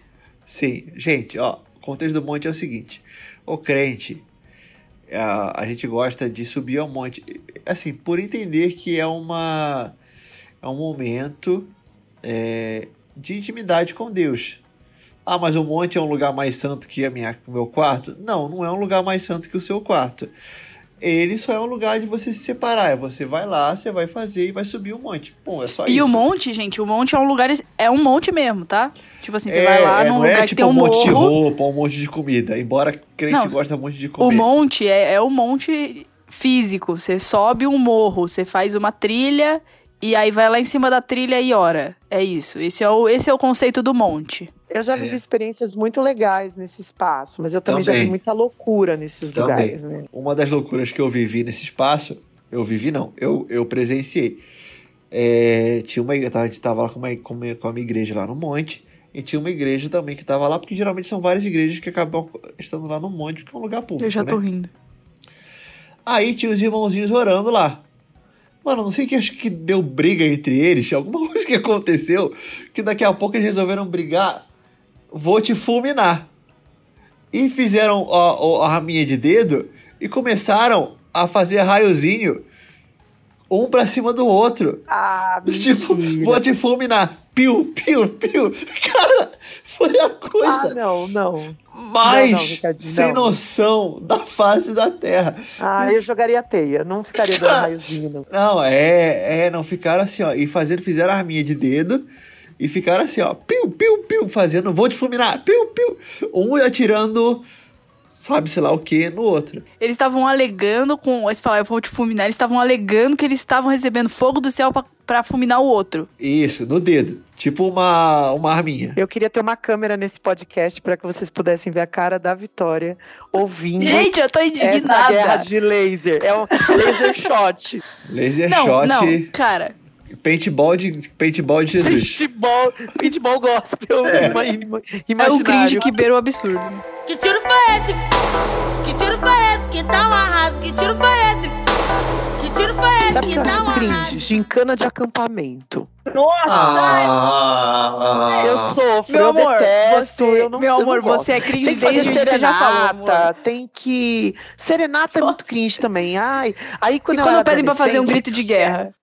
S7: Sim, gente, ó, o contexto do monte é o seguinte: o crente, a, a gente gosta de subir ao monte, assim, por entender que é uma é um momento é, de intimidade com Deus. Ah, mas o monte é um lugar mais santo que a minha, o meu quarto? Não, não é um lugar mais santo que o seu quarto. Ele só é um lugar de você se separar. É Você vai lá, você vai fazer e vai subir o monte. Bom, é só
S3: E
S7: isso.
S3: o monte, gente, o monte é um lugar. É um monte mesmo, tá? Tipo assim, você
S7: É,
S3: vai lá
S7: é,
S3: num
S7: não
S3: lugar
S7: é
S3: que
S7: tipo
S3: tem um
S7: um monte de roupa, um monte de comida. Embora crente
S3: Não,
S7: gosta muito de comer.
S3: O monte é, é o monte físico. Você sobe um morro, você faz uma trilha e aí vai lá em cima da trilha e ora. É isso. Esse é o, esse é o conceito do monte.
S4: Eu já vivi experiências muito legais nesse espaço, mas eu também, já
S7: É. Também.
S4: vi muita loucura nesses
S7: Também.
S4: lugares, né?
S7: Uma das loucuras que eu vivi nesse espaço, eu vivi não, eu, eu presenciei. É, tinha uma, a gente tava lá com uma, com uma, com uma igreja lá no monte, e tinha uma igreja também que tava lá, porque geralmente são várias igrejas que acabam estando lá no monte, porque é um lugar público.
S3: Eu já tô
S7: né?
S3: rindo.
S7: Aí tinha os irmãozinhos orando lá. Mano, não sei que acho que deu briga entre eles, alguma [laughs] coisa que aconteceu, que daqui a pouco eles resolveram brigar. Vou te fulminar. E fizeram a, a raminha de dedo e começaram a fazer raiozinho um pra cima do outro.
S4: Ah, [laughs]
S7: Tipo,
S4: mentira.
S7: vou te fulminar. Piu, piu, piu. [laughs] Cara, foi a
S4: Ah,
S7: coisa
S4: não, não.
S7: mais
S4: Não, não,
S7: sem
S4: não.
S7: noção da face da Terra.
S4: Ah, eu jogaria teia, não ficaria dando [laughs] raiozinho, não.
S7: Não, é, é, não ficaram assim, ó. E fazendo, fizeram a arminha de dedo e ficaram assim, ó. Piu, piu, piu, fazendo, vou te fulminar, piu, piu. Um atirando, sabe, sei lá o que, no outro.
S3: Eles estavam alegando com. Eles falaram, eu vou te fulminar. Eles estavam alegando que eles estavam recebendo fogo do céu pra, pra fulminar o outro.
S7: Isso, no dedo. Tipo uma, uma arminha.
S4: Eu queria ter uma câmera nesse podcast para que vocês pudessem ver a cara da Vitória ouvindo.
S3: Gente, eu tô
S4: essa
S3: indignada.
S4: guerra de laser. É um laser shot.
S7: Laser
S3: Não,
S7: shot,
S3: não, cara.
S7: Paintball de, paintball de Jesus.
S4: Paintball, paintball gospel
S7: É.
S4: ima- ima-
S3: É o cringe que beira o absurdo.
S5: Que tiro foi esse? Que tiro foi esse? Que tá um arraso? Que tiro foi esse? Que tiro foi esse?
S4: Sabe
S5: Que
S4: que eu
S5: tá um arraso?
S4: cringe? Gincana de acampamento.
S7: Ah,
S4: Eu sofro,
S3: Meu
S4: eu
S3: amor,
S4: detesto,
S3: você-
S4: eu não
S3: meu
S4: eu não
S3: amor,
S4: gosto.
S3: você é cringe desde que você já falou,
S4: serenata,
S3: amor.
S4: Tem que... Serenata é muito cringe também. Ai, aí quando
S3: E quando pedem pra fazer um grito de guerra?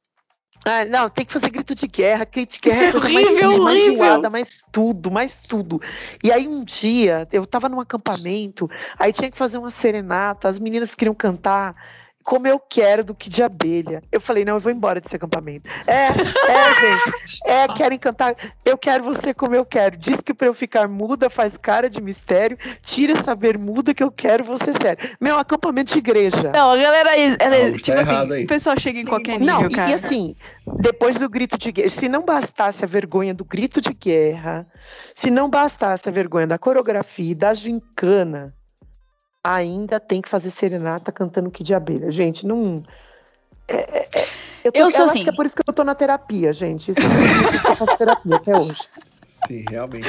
S4: Ah, não, tem que fazer grito de guerra, grito de guerra é coisa mais
S3: Horrível,
S4: mais
S3: horrível.
S4: zoada, mais tudo, mais tudo. E aí um dia, eu tava num acampamento, aí tinha que fazer uma serenata, as meninas queriam cantar como eu quero do que de abelha. Eu falei, não, eu vou embora desse acampamento. É, é, [laughs] gente, é, querem cantar, eu quero você como eu quero. Diz que pra eu ficar muda faz cara de mistério, tira essa bermuda que eu quero você sério. Meu, acampamento de igreja.
S3: Não, a galera, ela,
S7: Algo tá
S3: tipo assim,
S7: errado aí.
S3: o pessoal chega em qualquer nível,
S4: Não, e-
S3: cara.
S4: e assim, depois do grito de guerra, se não bastasse a vergonha do grito de guerra, se não bastasse a vergonha da coreografia e da gincana, ainda tem que fazer serenata cantando que de abelha. Gente, não. é- é- é- eu tô-
S3: Eu sou
S4: acho
S3: assim.
S4: que é por isso que eu tô na terapia, gente. Isso, por isso que eu faço terapia até hoje.
S7: Sim, realmente.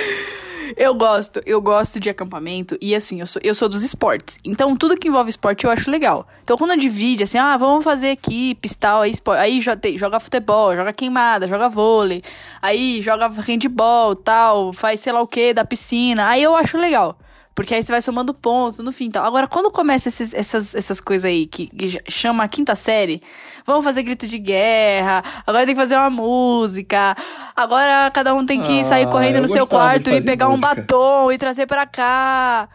S3: Eu gosto, eu gosto de acampamento e assim, eu sou, eu sou dos esportes. Então, tudo que envolve esporte eu acho legal. Então, quando divide, assim, ah, vamos fazer equipes, tal, aí, esporte, aí joga futebol, joga queimada, joga vôlei, aí joga handball, tal, faz sei lá o que da piscina, aí eu acho legal. Porque aí você vai somando pontos no fim. Tal. Agora, quando começa esses- essas, essas coisas aí que, que chama a quinta série, vamos fazer grito de guerra, agora tem que fazer uma música, agora cada um tem que
S7: Ah,
S3: sair correndo no seu quarto e pegar um
S7: música.
S3: batom e trazer pra cá.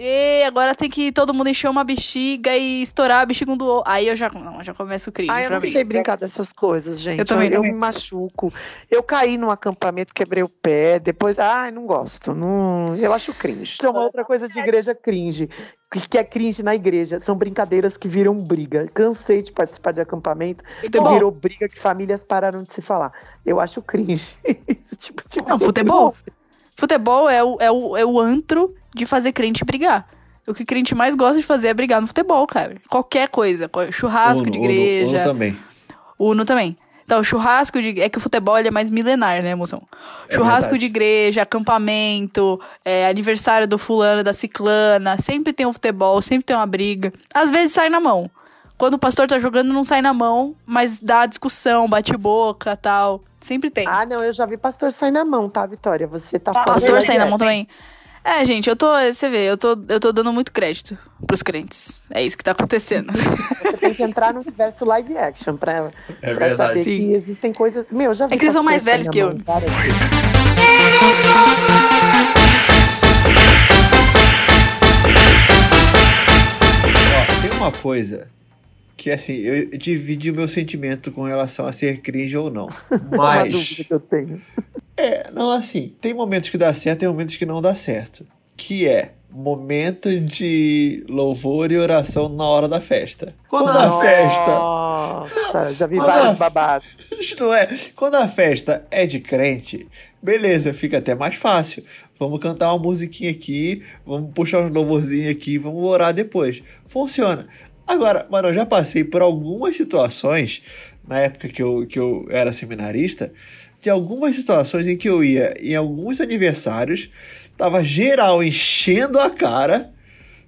S3: E agora tem que todo mundo encher uma bexiga e estourar a bexiga um do outro. Aí eu já, não, já começo o cringe
S4: Ah, eu não
S3: mim.
S4: sei brincar dessas coisas, gente.
S3: Eu também
S4: eu
S3: não.
S4: me machuco. Eu caí num acampamento, quebrei o pé, depois. Ai, não gosto. Não... Eu acho cringe. Isso é uma outra coisa de igreja cringe. Que que é cringe na igreja. São brincadeiras que viram briga. Cansei de participar de acampamento.
S3: Futebol.
S4: Virou briga que famílias pararam de se falar. Eu acho cringe. [laughs] Esse tipo de
S3: Não, futebol. Futebol é o, é, o, é o antro de fazer crente brigar. O que crente mais gosta de fazer é brigar no futebol, cara. Qualquer coisa. co- Churrasco
S7: Uno,
S3: de
S7: Uno,
S3: igreja.
S7: Uno também.
S3: Uno também. Então, churrasco de. É que o futebol ele é mais milenar, né, emoção?
S7: É
S3: churrasco
S7: verdade.
S3: de igreja, acampamento, é, aniversário do fulano, da ciclana. Sempre tem um futebol, sempre tem uma briga. Às vezes sai na mão. Quando o pastor tá jogando, não sai na mão, mas dá discussão, bate boca tal. Sempre tem.
S4: Ah, não, eu já vi pastor sair na mão, tá, Vitória? Você tá falando.
S3: Pastor sai na mão também. É, gente, eu tô. Você vê, eu tô, eu tô dando muito crédito pros crentes. É isso que tá acontecendo.
S4: Você tem que entrar no universo live action pra,
S7: É
S4: pra saber
S3: Sim.
S4: que existem coisas. Meu, eu já vi
S3: É que vocês são mais velhos que eu.
S4: mão.
S7: Ó, tem uma coisa que, assim, eu dividi o meu sentimento com relação a ser cringe ou não.
S4: É [laughs] uma
S7: Mas,
S4: dúvida que eu tenho.
S7: É, não, assim, tem momentos que dá certo e momentos que não dá certo. Que é momento de louvor e oração na hora da festa. Quando a festa
S4: Nossa, já vi
S7: Mas
S4: vários
S7: a-
S4: babados. [laughs]
S7: Não é? Quando a festa é de crente, beleza, fica até mais fácil. Vamos cantar uma musiquinha aqui, vamos puxar uns louvorzinhos aqui, vamos orar depois. Funciona. Agora, mano, eu já passei por algumas situações, na época que eu, que eu era seminarista, de algumas situações em que eu ia em alguns aniversários, tava geral enchendo a cara,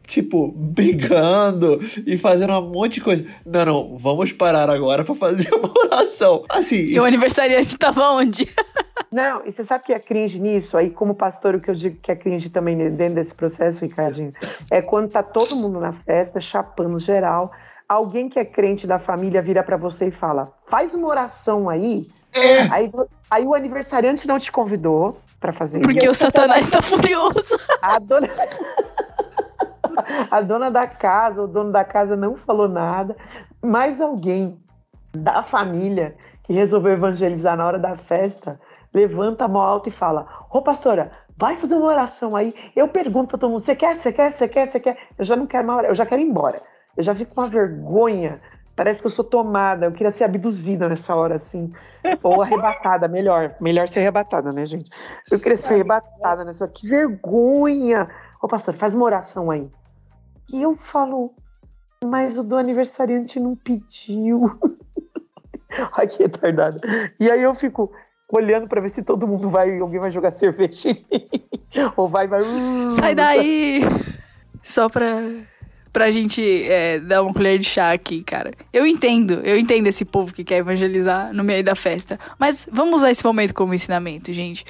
S7: tipo, brigando e fazendo um monte de coisa. Não, não, vamos parar agora pra fazer [laughs] uma oração. Assim,
S3: E o aniversariante tava onde? [laughs]
S4: Não, e você sabe que é cringe nisso? Aí, como pastor, o que eu digo que é cringe também dentro desse processo, Ricardinho, é quando tá todo mundo na festa, chapando geral, alguém que é crente da família vira pra você e fala: faz uma oração aí. Aí, vo- aí o aniversariante não te convidou pra fazer
S3: Porque
S4: isso.
S3: o Satanás tá furioso.
S4: A dona... [laughs] a dona da casa, o dono da casa não falou nada, mas alguém da família que resolveu evangelizar na hora da festa levanta a mão alta e fala: Ô pastora, vai fazer uma oração aí. Eu pergunto pra todo mundo: você quer, você quer, você quer, você quer? Eu já não quero mais eu já quero ir embora. Eu já fico com uma vergonha. Parece que eu sou tomada, eu queria ser abduzida nessa hora, assim. Ou arrebatada, melhor. Melhor ser arrebatada, né, gente? Eu queria ser arrebatada nessa hora. Que vergonha! Ô, pastor, faz uma oração aí. E eu falo, mas o do aniversariante não pediu. [laughs] Ai, que retardada. E aí eu fico olhando pra ver se todo mundo vai, alguém vai jogar cerveja em mim. [laughs] Ou vai, vai.
S3: Sai daí! [laughs] Só pra, pra gente é, dar uma colher de chá aqui, cara. Eu entendo, eu entendo esse povo que quer evangelizar no meio da festa. Mas vamos usar esse momento como ensinamento, gente.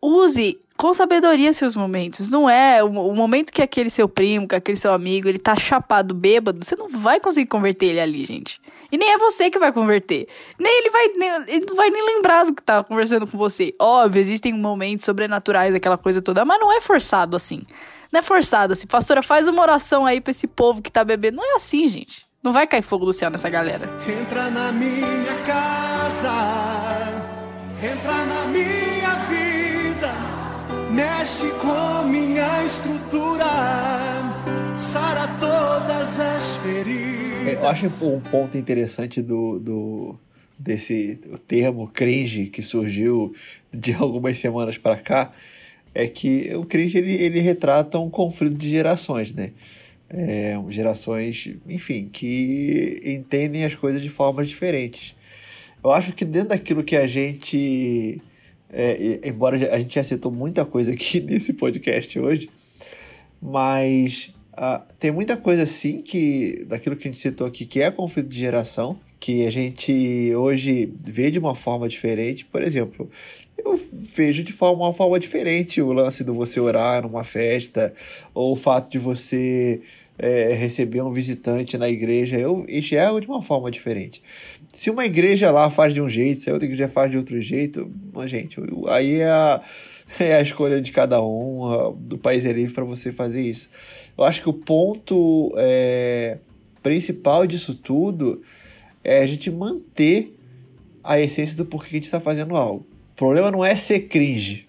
S3: Use com sabedoria seus momentos. Não é o, momento que aquele seu primo, que aquele seu amigo, ele tá chapado, bêbado, você não vai conseguir converter ele ali, gente. E nem é você que vai converter. Nem ele vai, nem, ele não vai nem lembrar do que tá conversando com você. Óbvio, existem momentos sobrenaturais, aquela coisa toda, mas não é forçado assim. Não é forçado assim. Pastora, faz uma oração aí pra esse povo que tá bebendo. Não é assim, gente. Não vai cair fogo do céu nessa galera.
S10: Entra na minha casa, entra na minha mexe com minha estrutura, sara todas as feridas.
S7: Eu acho um ponto interessante do, do desse termo cringe que surgiu de [laughs] algumas semanas para cá é que o cringe ele, ele retrata um conflito de gerações, né? É, gerações, enfim, que entendem as coisas de formas diferentes. Eu acho que dentro daquilo que a gente, é, embora a gente já citou muita coisa aqui [laughs] nesse podcast hoje, mas ah, tem muita coisa assim que daquilo que a gente citou aqui que é conflito de geração que a gente hoje vê de uma forma diferente. Por exemplo eu vejo de forma, uma forma diferente o lance do você orar numa festa ou o fato de você é, receber um visitante na igreja eu enxergo de uma forma diferente se uma igreja lá faz de um jeito se a outra igreja faz de outro jeito gente aí é a, [laughs] é a escolha de cada um do país é livre para você fazer isso eu acho que o ponto é, principal disso tudo é a gente manter a essência do porquê a gente está fazendo algo. O problema não é ser cringe.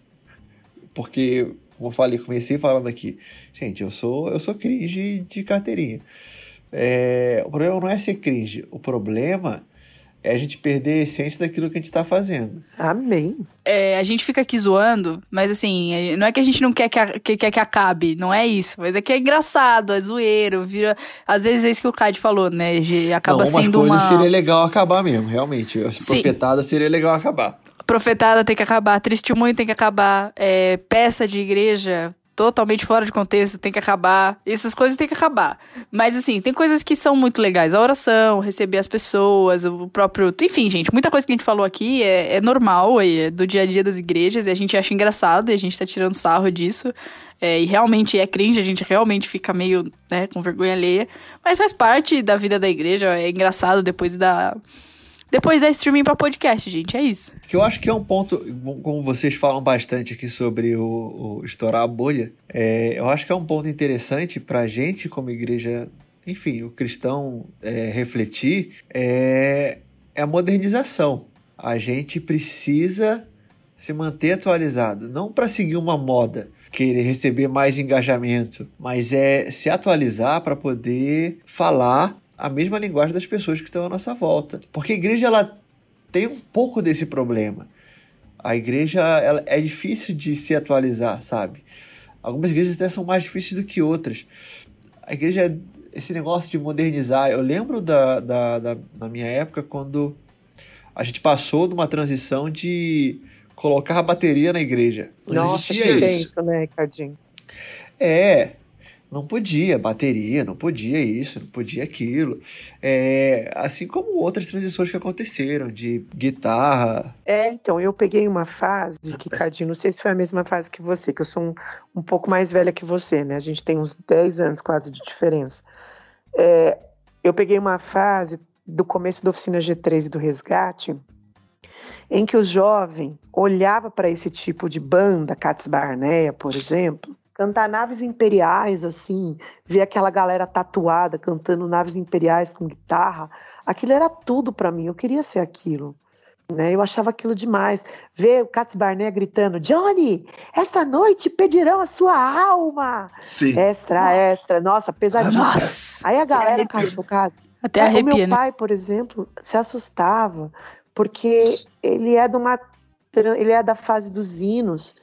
S7: Porque, como eu falei, comecei falando aqui, gente, eu sou, eu sou cringe de carteirinha. É, o problema não é ser cringe. O problema é a gente perder a essência daquilo que a gente está fazendo.
S4: Amém.
S3: É, a gente fica aqui zoando, mas assim, é- não é que a gente não quer que, a- que, quer que acabe, não é isso. Mas é que é engraçado, é zoeiro, vira. Às vezes é isso que o Cade falou, né? Acaba
S7: não, umas
S3: sendo
S7: coisas
S3: uma.
S7: seria legal acabar mesmo, realmente. Essa
S3: Sim.
S7: profetada seria legal acabar.
S3: Profetada tem que acabar, testemunho tem que acabar, é, peça de igreja totalmente fora de contexto tem que acabar. Essas coisas tem que acabar. Mas assim, tem coisas que são muito legais. A oração, receber as pessoas, o próprio. Enfim, gente, muita coisa que a gente falou aqui é, é normal, é do dia a dia das igrejas, e a gente acha engraçado, e a gente tá tirando sarro disso. É, e realmente é cringe, a gente realmente fica meio, né, com vergonha alheia. Mas faz parte da vida da igreja, é engraçado depois da. Depois da streaming pra podcast, gente, é isso.
S7: Que eu acho que é um ponto, como vocês falam bastante aqui sobre o, o estourar a bolha, é, eu acho que é um ponto interessante pra gente, como igreja, enfim, o cristão é, refletir, é, é a modernização. A gente precisa se manter atualizado, não para seguir uma moda, querer receber mais engajamento, mas é se atualizar para poder falar a mesma linguagem das pessoas que estão à nossa volta. Porque a igreja ela tem um pouco desse problema. A igreja ela, é difícil de se atualizar, sabe? Algumas igrejas até são mais difíceis do que outras. A igreja, esse negócio de modernizar, eu lembro da, da, da, da minha época quando a gente passou de uma transição de colocar a bateria na igreja. Não
S4: Nossa,
S7: existia
S4: que
S7: isso.
S4: tempo, né, Ricardinho?
S7: É. não podia bateria, não podia isso, não podia aquilo. É, assim como outras transições que aconteceram, de guitarra.
S4: É, então, eu peguei uma fase que, Cadinho, não sei se foi a mesma fase que você, que eu sou um, um pouco mais velha que você, né? A gente tem uns 10 anos quase de diferença. É, eu peguei uma fase do começo da oficina G3 e do Resgate, em que o jovem olhava para esse tipo de banda, Cats Barnea, por exemplo, cantar naves imperiais, assim, ver aquela galera tatuada cantando naves imperiais com guitarra, aquilo era tudo para mim, eu queria ser aquilo. Né? Eu achava aquilo demais. Ver o Cats Barnea gritando: Johnny, esta noite pedirão a sua alma.
S12: Sim.
S4: Extra, extra. Nossa, pesadíssimo.
S3: Nossa.
S4: Aí a galera ficava chocada.
S3: Até
S4: É, o
S3: arrepia,
S4: meu
S3: né?
S4: pai, por exemplo, se assustava porque ele é de uma ele é da fase dos hinos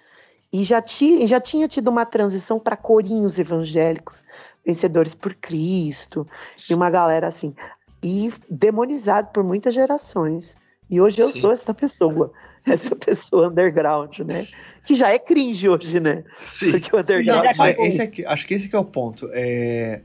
S4: e já, ti, já tinha tido uma transição para corinhos evangélicos, vencedores por Cristo e uma galera assim e demonizado por muitas gerações. E hoje eu
S12: Sim.
S4: sou essa pessoa, [laughs] essa pessoa underground, né? Que já é cringe hoje, né?
S12: Sim.
S4: Porque o
S7: Não,
S4: underground
S7: mas
S4: é
S7: esse aqui, acho que esse que é o ponto. É,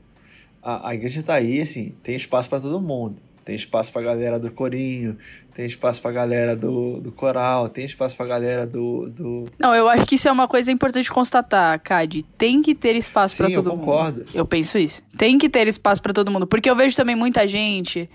S7: a, a igreja tá aí, assim, tem espaço para todo mundo. Tem espaço pra galera do corinho, tem espaço pra galera do, do coral, tem espaço pra galera do. do...
S3: Não, eu acho que isso é uma coisa importante constatar, Cade. Tem que ter espaço
S7: Sim,
S3: pra
S7: eu
S3: todo
S7: concordo.
S3: mundo. Eu penso isso. Tem que ter espaço pra todo mundo. Porque eu vejo também muita gente.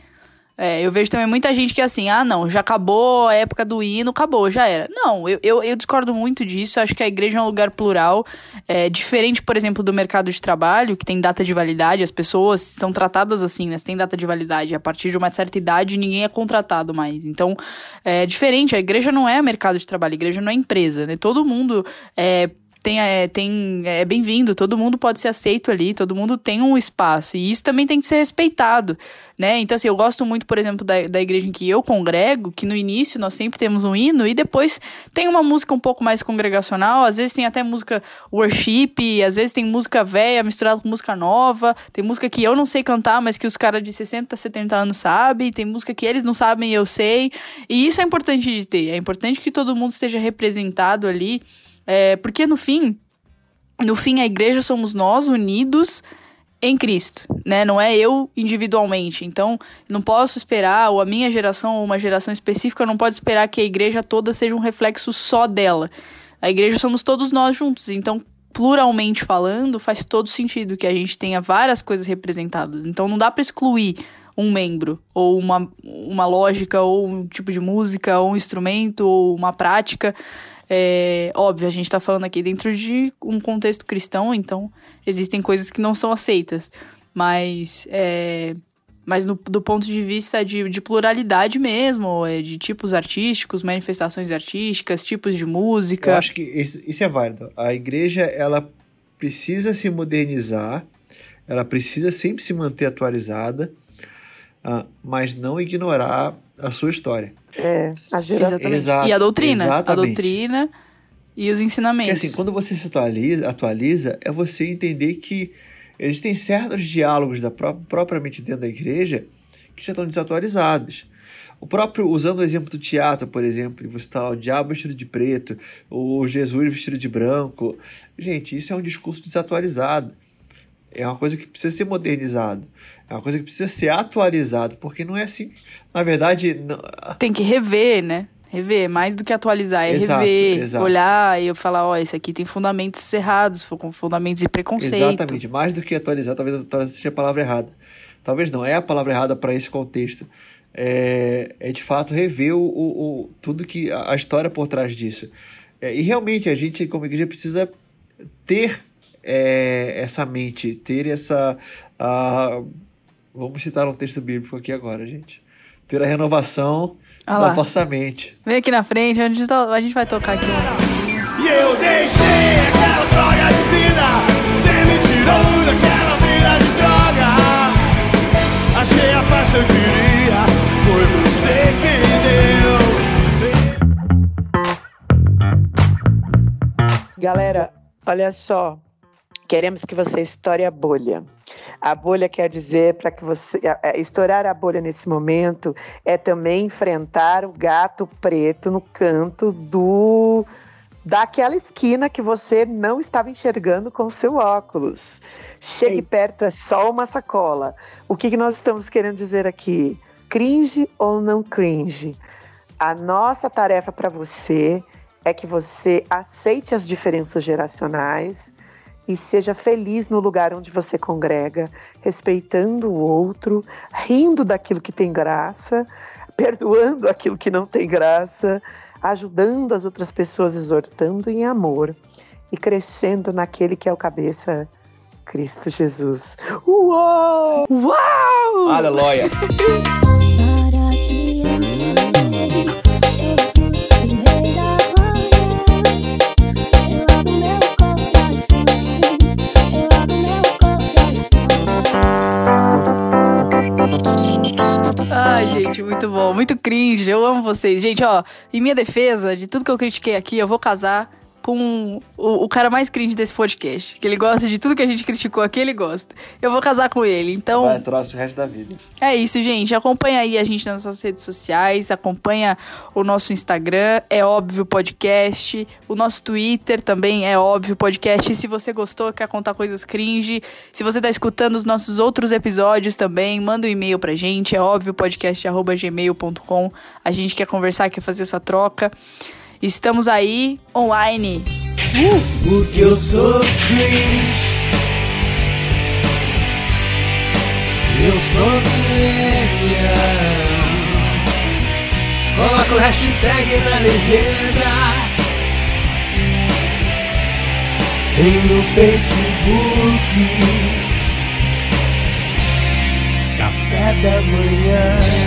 S3: É, eu vejo também muita gente que é assim, ah, não, já acabou a época do hino, acabou, já era. Não, eu, eu, eu discordo muito disso. Acho que a igreja é um lugar plural. É, diferente, por exemplo, do mercado de trabalho, que tem data de validade, as pessoas são tratadas assim, né? Tem data de validade. A partir de uma certa idade, ninguém é contratado mais. Então, é diferente. A igreja não é mercado de trabalho, a igreja não é empresa, né? Todo mundo é, tem, é, tem, é bem-vindo, todo mundo pode ser aceito ali, todo mundo tem um espaço. E isso também tem que ser respeitado, né? Então, assim, eu gosto muito, por exemplo, da, da igreja em que eu congrego, que no início nós sempre temos um hino e depois tem uma música um pouco mais congregacional, às vezes tem até música worship, às vezes tem música velha misturada com música nova, tem música que eu não sei cantar, mas que os caras de 60, 70 anos sabem, tem música que eles não sabem e eu sei. E isso é importante de ter, é importante que todo mundo esteja representado ali. É, porque no fim, no fim a igreja somos nós unidos em Cristo, né? Não é eu individualmente. Então, não posso esperar, ou a minha geração, ou uma geração específica, não pode esperar que a igreja toda seja um reflexo só dela. A igreja somos todos nós juntos. Então, pluralmente falando, faz todo sentido que a gente tenha várias coisas representadas. Então, não dá para excluir um membro, ou uma, uma lógica, ou um tipo de música, ou um instrumento, ou uma prática. É, óbvio, a gente tá falando aqui dentro de um contexto cristão, então existem coisas que não são aceitas. Mas, é, mas no, do ponto de vista de, de pluralidade mesmo, é, de tipos artísticos, manifestações artísticas, tipos de música.
S7: Eu acho que isso, isso é válido. A igreja, ela precisa se modernizar, ela precisa sempre se manter atualizada, ah, mas não ignorar a sua história.
S4: É, a geração.
S3: Exatamente.
S7: Exato,
S3: e a doutrina. A
S7: exatamente.
S3: doutrina e os
S7: Porque
S3: ensinamentos.
S7: assim, quando você se atualiza, atualiza, é você entender que existem certos diálogos da pró propriamente dentro da igreja que já estão desatualizados. O próprio, usando o exemplo do teatro, por exemplo, e você está lá o diabo vestido de preto, ou Jesus vestido de branco. Gente, isso é um discurso desatualizado. É uma coisa que precisa ser modernizado. É uma coisa que precisa ser atualizado, porque não é assim. Na verdade, não-
S3: Tem que rever, né? Rever, mais do que atualizar, é
S7: Exato,
S3: rever,
S7: exato.
S3: olhar e eu falar, ó, esse aqui tem fundamentos errados, com fundamentos de preconceito.
S7: Exatamente, mais do que atualizar, talvez atualizar seja a palavra errada. Talvez não, é a palavra errada para esse contexto. É, é de fato rever o, o, o- tudo que a a história por trás disso. É, e realmente a gente, como igreja, precisa ter é, essa mente, ter essa. a- vamos citar um texto bíblico aqui agora, gente. Ter a renovação
S3: Ah
S7: da vossa mente.
S3: Vem aqui na frente, a gente, to- a gente vai tocar aqui.
S9: E eu deixei aquela droga divina Você me tirou daquela vida de droga Achei a paz que eu queria Foi você quem deu
S4: Galera, olha só. Queremos que você estoure a bolha. A bolha quer dizer para que você. Estourar a bolha nesse momento é também enfrentar o gato preto no canto do daquela esquina que você não estava enxergando com o seu óculos. Chegue perto, é só uma sacola. O que, que nós estamos querendo dizer aqui? Cringe ou não cringe? A nossa tarefa para você é que você aceite as diferenças geracionais e seja feliz no lugar onde você congrega, respeitando o outro, rindo daquilo que tem graça, perdoando aquilo que não tem graça, ajudando as outras pessoas, exortando em amor e crescendo naquele que é o cabeça, Cristo Jesus. Uou!
S3: Uau!
S7: Aleluia! [laughs]
S3: muito bom, muito cringe. Eu amo vocês. Gente, ó, em minha defesa, de tudo que eu critiquei aqui, eu vou casar com o, o cara mais cringe desse podcast. Que ele gosta de tudo que a gente criticou aqui, ele gosta. Eu vou casar com ele. Então,
S7: Vai troço o resto da vida.
S3: é isso, gente. Acompanha aí a gente nas nossas redes sociais, acompanha o nosso Instagram, é óbvio podcast, o nosso Twitter também é óbvio podcast. E se você gostou, quer contar coisas cringe, se você tá escutando os nossos outros episódios também, manda um e-mail pra gente, é óbvio podcast@gmail.com. A gente quer conversar, quer fazer essa troca. Estamos aí online.
S9: Porque eu sou cringe. Eu sou. Coloca o hashtag na legenda. Tem no Facebook. Café da manhã.